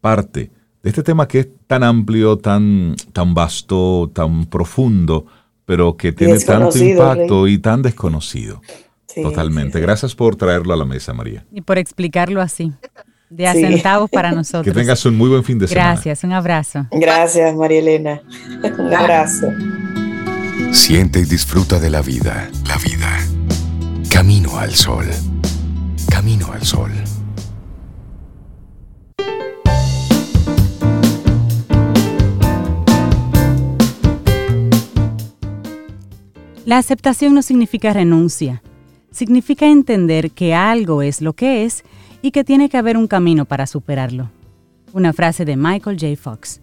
parte de este tema que es tan amplio, tan, tan vasto, tan profundo, pero que tiene tanto impacto y tan desconocido. Totalmente. Gracias por traerlo a la mesa, María. Y por explicarlo así, de asentados para nosotros. Que tengas un muy buen fin de semana. Gracias, un abrazo. Gracias, María Elena. Un abrazo. Siente y disfruta de la vida. La vida. Camino al sol. Camino al sol. La aceptación no significa renuncia, significa entender que algo es lo que es y que tiene que haber un camino para superarlo. Una frase de Michael J. Fox.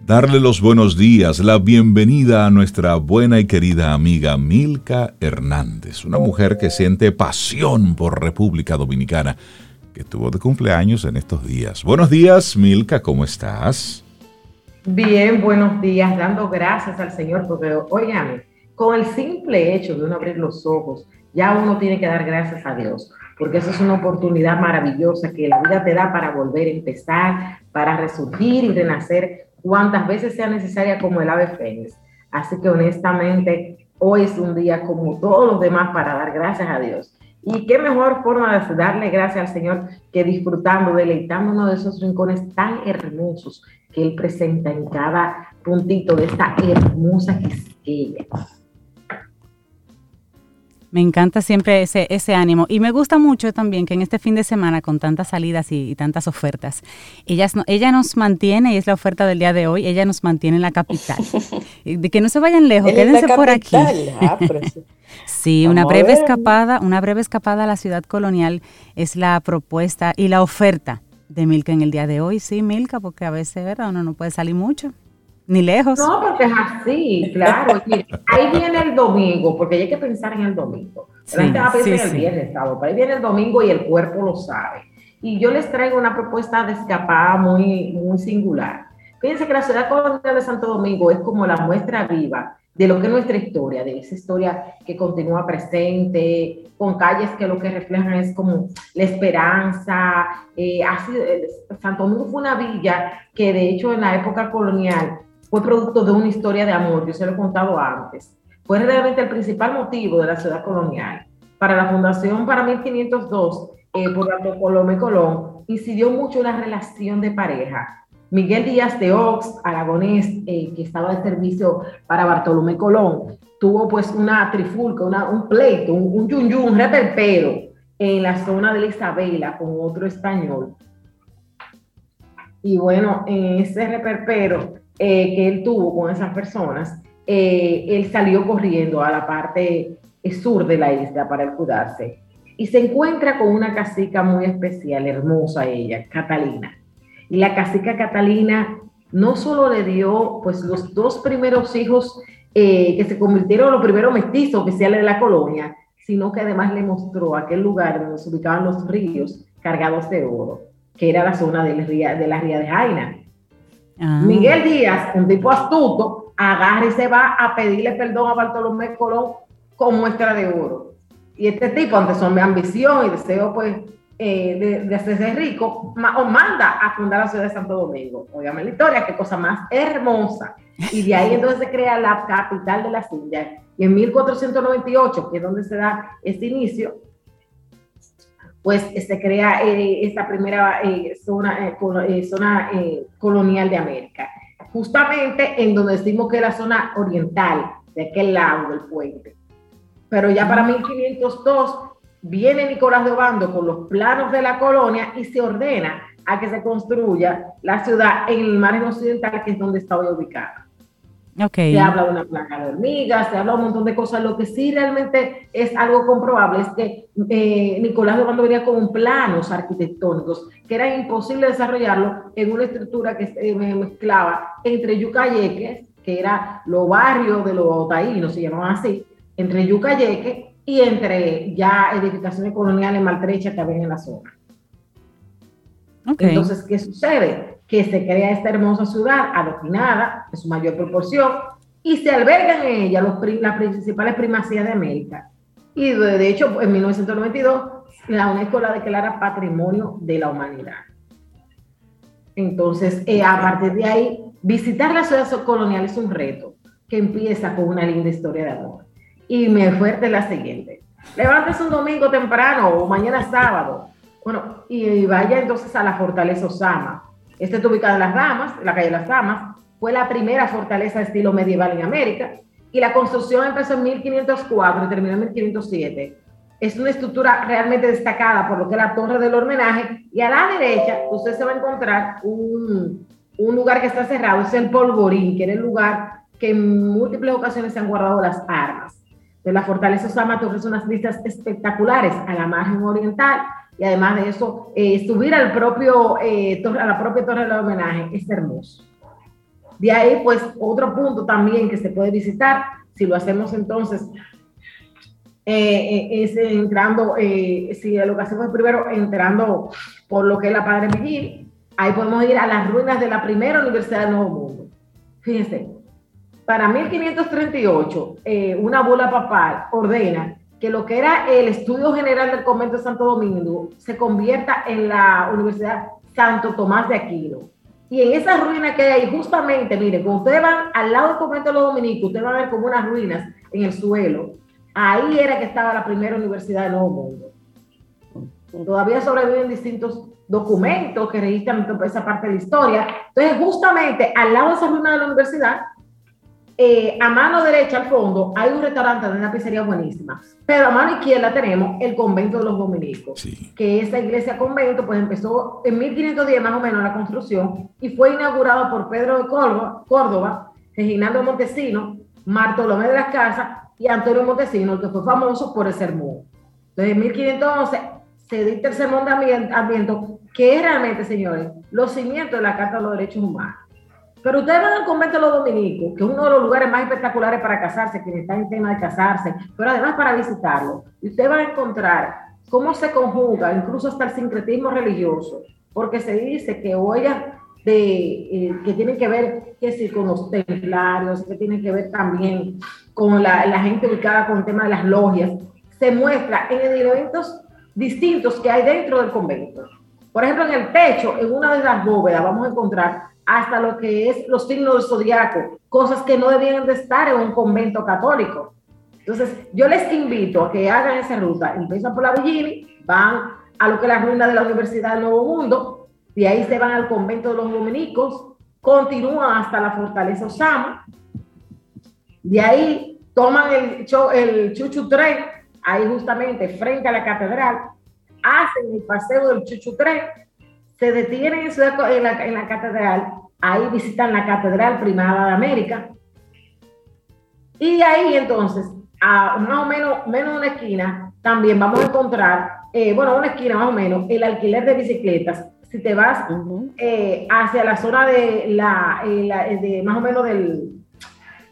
Darle los buenos días, la bienvenida a nuestra buena y querida amiga Milka Hernández, una mujer que siente pasión por República Dominicana, que estuvo de cumpleaños en estos días. Buenos días, Milka, ¿cómo estás? Bien, buenos días, dando gracias al Señor, porque, oigan, con el simple hecho de uno abrir los ojos, ya uno tiene que dar gracias a Dios, porque eso es una oportunidad maravillosa que la vida te da para volver a empezar, para resurgir y renacer cuantas veces sea necesaria como el ave fénix. Así que honestamente, hoy es un día como todos los demás para dar gracias a Dios. Y qué mejor forma de darle gracias al Señor que disfrutando, deleitándonos de esos rincones tan hermosos que Él presenta en cada puntito de esta hermosa quisqueya. Me encanta siempre ese, ese ánimo. Y me gusta mucho también que en este fin de semana, con tantas salidas y, tantas ofertas, ellas ella nos mantiene, y es la oferta del día de hoy, ella nos mantiene en la capital. De que no se vayan lejos, quédense por aquí. Ah, sí, una breve escapada, una breve escapada a la ciudad colonial es la propuesta y la oferta de Milka en el día de hoy. Sí, Milka, porque a veces, ¿verdad? Uno no puede salir mucho ni lejos. No, porque es así, claro. ahí viene el domingo, porque hay que pensar en el domingo. La gente va a pensar en el viernes, sábado, pero ahí viene el domingo y el cuerpo lo sabe. Y yo les traigo una propuesta de escapada muy, muy singular. Fíjense que la ciudad colonial de Santo Domingo es como la muestra viva de lo que es nuestra historia, de esa historia que continúa presente, con calles que lo que reflejan es como la esperanza. Eh, eh Santo Domingo fue una villa que de hecho en la época colonial fue producto de una historia de amor, yo se lo he contado antes. Fue realmente el principal motivo de la ciudad colonial. Para la fundación para 1502, eh, por Bartolomé Colón, incidió mucho la relación de pareja. Miguel Díaz de Ox, aragonés, eh, que estaba de servicio para Bartolomé Colón, tuvo pues una trifulca, una, un pleito, un, un yun, yun, un reperpero en la zona de la Isabela con otro español. Y bueno, en ese reperpero eh, que él tuvo con esas personas, eh, él salió corriendo a la parte sur de la isla para cuidarse y se encuentra con una casica muy especial, hermosa ella, Catalina. Y la casica Catalina no solo le dio pues los dos primeros hijos eh, que se convirtieron en los primeros mestizos oficiales de la colonia, sino que además le mostró aquel lugar donde se ubicaban los ríos cargados de oro, que era la zona de la ría de, la ría de Jaina. Ah. Miguel Díaz, un tipo astuto, agarra y se va a pedirle perdón a Bartolomé Colón con muestra de oro. Y este tipo, ante su ambición y deseo pues, eh, de, hacerse rico, manda a fundar la ciudad de Santo Domingo. Óigame la historia, qué cosa más hermosa. Y de ahí entonces se crea la capital de las Indias. Y en 1498, que es donde se da este inicio, pues se crea eh, esta primera eh, zona, eh, colonial de América, justamente en donde decimos que es la zona oriental, de aquel lado del puente. Pero ya para 1502 viene Nicolás de Obando con los planos de la colonia y se ordena a que se construya la ciudad en el margen occidental, que es donde está hoy ubicada. Se habla de una placa de hormigas, se habla un montón de cosas. Lo que sí realmente es algo comprobable es que eh, Nicolás de Obando venía con planos arquitectónicos que era imposible desarrollarlo en una estructura que se mezclaba entre Yucayeque, que era los barrios de los taínos, se llamaban así, entre Yucayeque y entre ya edificaciones coloniales maltrechas que había en la zona. Entonces, ¿qué sucede? Que se crea esta hermosa ciudad adoquinada en su mayor proporción y se albergan en ella los, las principales primacías de América. Y de, hecho, en 1992, la UNESCO la declara Patrimonio de la Humanidad. Entonces, eh, a partir de ahí, visitar la ciudad colonial es un reto que empieza con una linda historia de amor. Y me fuerte la siguiente. Levántese un domingo temprano o mañana sábado. Bueno, y, vaya entonces a la Fortaleza Osama. Esta está ubicada en Las Ramas, en la calle Las Ramas. Fue la primera fortaleza de estilo medieval en América. Y la construcción empezó en 1504 y terminó en 1507. Es una estructura realmente destacada por lo que es la torre del homenaje. Y a la derecha, usted se va a encontrar un, un lugar que está cerrado, es el Polvorín, que era el lugar que en múltiples ocasiones se han guardado las armas. De la fortaleza Osama ofrece unas vistas espectaculares a la margen oriental y además de eso, eh, subir al propio, eh, a la propia torre del homenaje es hermoso. De ahí, pues, otro punto también que se puede visitar, si lo hacemos entonces, eh, es entrando, si lo que hacemos primero, entrando por lo que es la Padre Miguel, ahí podemos ir a las ruinas de la primera Universidad del Nuevo Mundo. Fíjense, para 1538, eh, una bula papal ordena que lo que era el estudio general del convento de Santo Domingo se convierta en la Universidad Santo Tomás de Aquino. Y en esas ruinas que hay justamente, mire, cuando ustedes van al lado del convento de los dominicos, ustedes van a ver como unas ruinas en el suelo. Ahí era que estaba la primera universidad del Nuevo Mundo. Todavía sobreviven distintos documentos que registran esa parte de la historia. Entonces, justamente al lado de esa ruina de la universidad, eh, a mano derecha al fondo hay un restaurante de una pizzería buenísima, pero a mano izquierda tenemos el convento de los dominicos, que esa iglesia convento pues empezó en 1510 más o menos la construcción y fue inaugurado por Pedro de Córdoba, Córdoba Reginaldo Montesino, Bartolomé de las Casas y Antonio Montesino, que fue famoso por el sermón. Entonces en 1511 se dicta el sermón de ambiente, que es realmente, señores, los cimientos de la Carta de los Derechos Humanos. Pero ustedes van al convento de los dominicos, que es uno de los lugares más espectaculares para casarse, quienes están en tema de casarse, pero además para visitarlo. Y ustedes van a encontrar cómo se conjuga incluso hasta el sincretismo religioso, porque se dice que huellas de, eh, que tienen que ver que sí, con los templarios, que tienen que ver también con la, la gente ubicada con el tema de las logias, se muestra en elementos distintos que hay dentro del convento. Por ejemplo, en el techo, en una de las bóvedas, vamos a encontrar hasta lo que es los signos del zodiaco, cosas que no debían de estar en un convento católico. Entonces, yo les invito a que hagan esa ruta. Empiezan por la Villini, van a lo que es la ruina de la Universidad del Nuevo Mundo, de ahí se van al convento de los dominicos, continúan hasta la fortaleza Osama, de ahí toman el, el Chuchu Tren, ahí justamente frente a la catedral, hacen el paseo del Chuchu Tren, se detienen en, la, en la catedral, ahí visitan la Catedral Primada de América, y ahí entonces, a más o menos, menos una esquina, también vamos a encontrar, eh, bueno, una esquina más o menos, el alquiler de bicicletas. Si te vas eh, hacia la zona de la, eh, de más o menos del,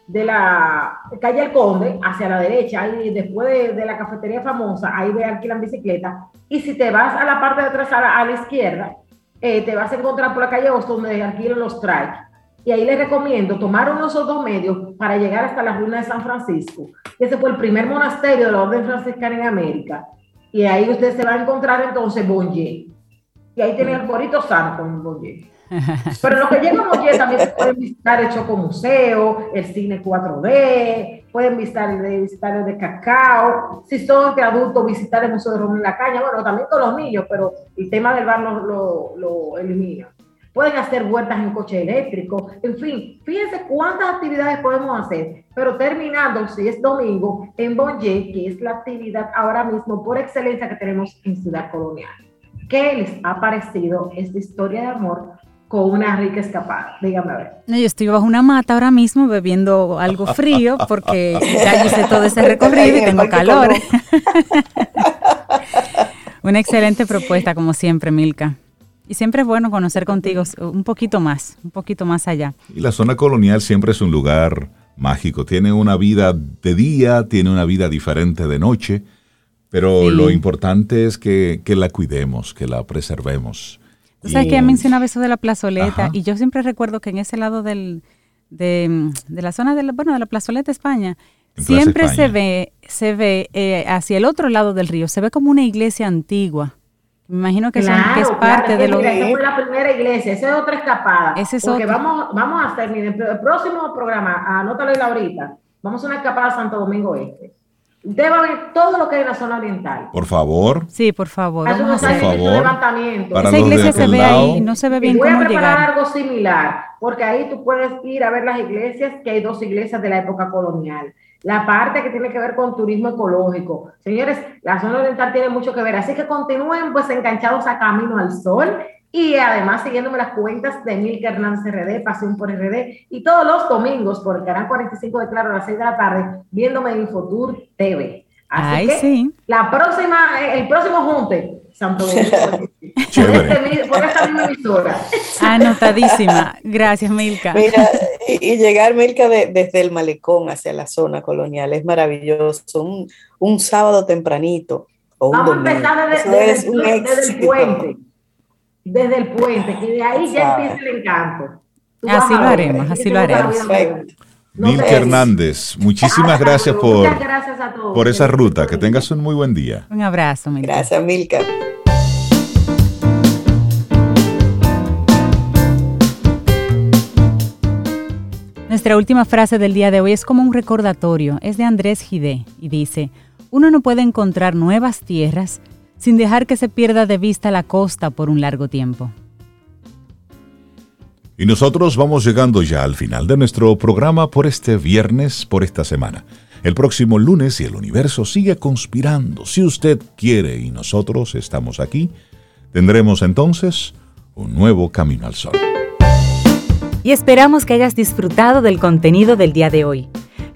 de la calle El Conde, hacia la derecha, ahí después de, la cafetería famosa, ahí ve alquilan bicicletas. Y si te vas a la parte de atrás, a la izquierda, eh, te vas a encontrar por la calle Boston donde alquilan los trikes. Y ahí les recomiendo tomar unos dos medios para llegar hasta la ruina de San Francisco. Ese fue el primer monasterio de la Orden Franciscana en América. Y ahí usted se va a encontrar entonces Bonje. Y ahí tiene el Corito Santo en Bonje. Pero lo que llega a Bonje también se puede visitar el Choco Museo, el cine 4D, pueden visitar el, visitar el de Cacao, si son de adultos, visitar el Museo de Romero La Caña, bueno, también con los niños, pero el tema del bar lo, lo, elimina. Pueden hacer vueltas en coche eléctrico, en fin, fíjense cuántas actividades podemos hacer, pero terminando, si es domingo, en Bonje, que es la actividad ahora mismo por excelencia que tenemos en Ciudad Colonial. ¿Qué les ha parecido esta historia de amor con una rica escapada. Dígame a ver. yo estoy bajo una mata ahora mismo bebiendo algo frío porque ya hice todo ese recorrido y tengo calor. una excelente propuesta como siempre, Milka. Y siempre es bueno conocer contigo un poquito más, un poquito más allá. Y la zona colonial siempre es un lugar mágico. Tiene una vida de día, tiene una vida diferente de noche, pero lo importante es que, que la cuidemos, que la preservemos Tú sabes que ya mencionaba eso de la plazoleta y yo siempre recuerdo que en ese lado del, de, la zona de la, bueno, de la plazoleta España, siempre se ve, se ve eh, hacia el otro lado del río, se ve como una iglesia antigua. Me imagino que, es parte de lo que... Esa fue la primera iglesia, esa es otra escapada. Ese es porque vamos, vamos a hacer, miren, el próximo programa, anótalo ahorita, vamos a una escapada a Santo Domingo Este. A ver todo lo que hay en la zona oriental. Por favor. Sí, por favor. Vamos a hacer por levantamiento. Para Esa iglesia se ve ahí, no se ve bien voy cómo a preparar algo similar, porque ahí tú puedes ir a ver las iglesias, que hay dos iglesias de la época colonial. La parte que tiene que ver con turismo ecológico. Señores, la zona oriental tiene mucho que ver, así que continúen pues enganchados a Camino al Sol y además siguiéndome las cuentas de Milka Hernández RD, Pasión por RD, y todos los domingos por el canal 45 de Claro a las 6 de la tarde, viéndome en Infotour TV. Así que sí. la próxima, el próximo junte, Santo Domingo. Este por, esta misma emisora. Anotadísima. Gracias, Milka. Mira, y, llegar, Milka, desde el malecón hacia la zona colonial es maravilloso. Un, un sábado tempranito. O un Vamos a empezar desde, desde el puente desde el puente, que de ahí ya empieza el encanto. así lo haremos, así lo haremos. Milka Hernández, muchísimas gracias por, por esa ruta. Que tengas un muy buen día. Un abrazo, Milka. Gracias, Milka. Nuestra última frase del día de hoy es como un recordatorio. Es de Andrés Gide y dice, uno no puede encontrar nuevas tierras sin dejar que se pierda de vista la costa por un largo tiempo. Y nosotros vamos llegando ya al final de nuestro programa por este viernes, por esta semana. El próximo lunes, si el universo sigue conspirando, si usted quiere y nosotros estamos aquí, tendremos entonces un nuevo camino al sol. Y esperamos que hayas disfrutado del contenido del día de hoy.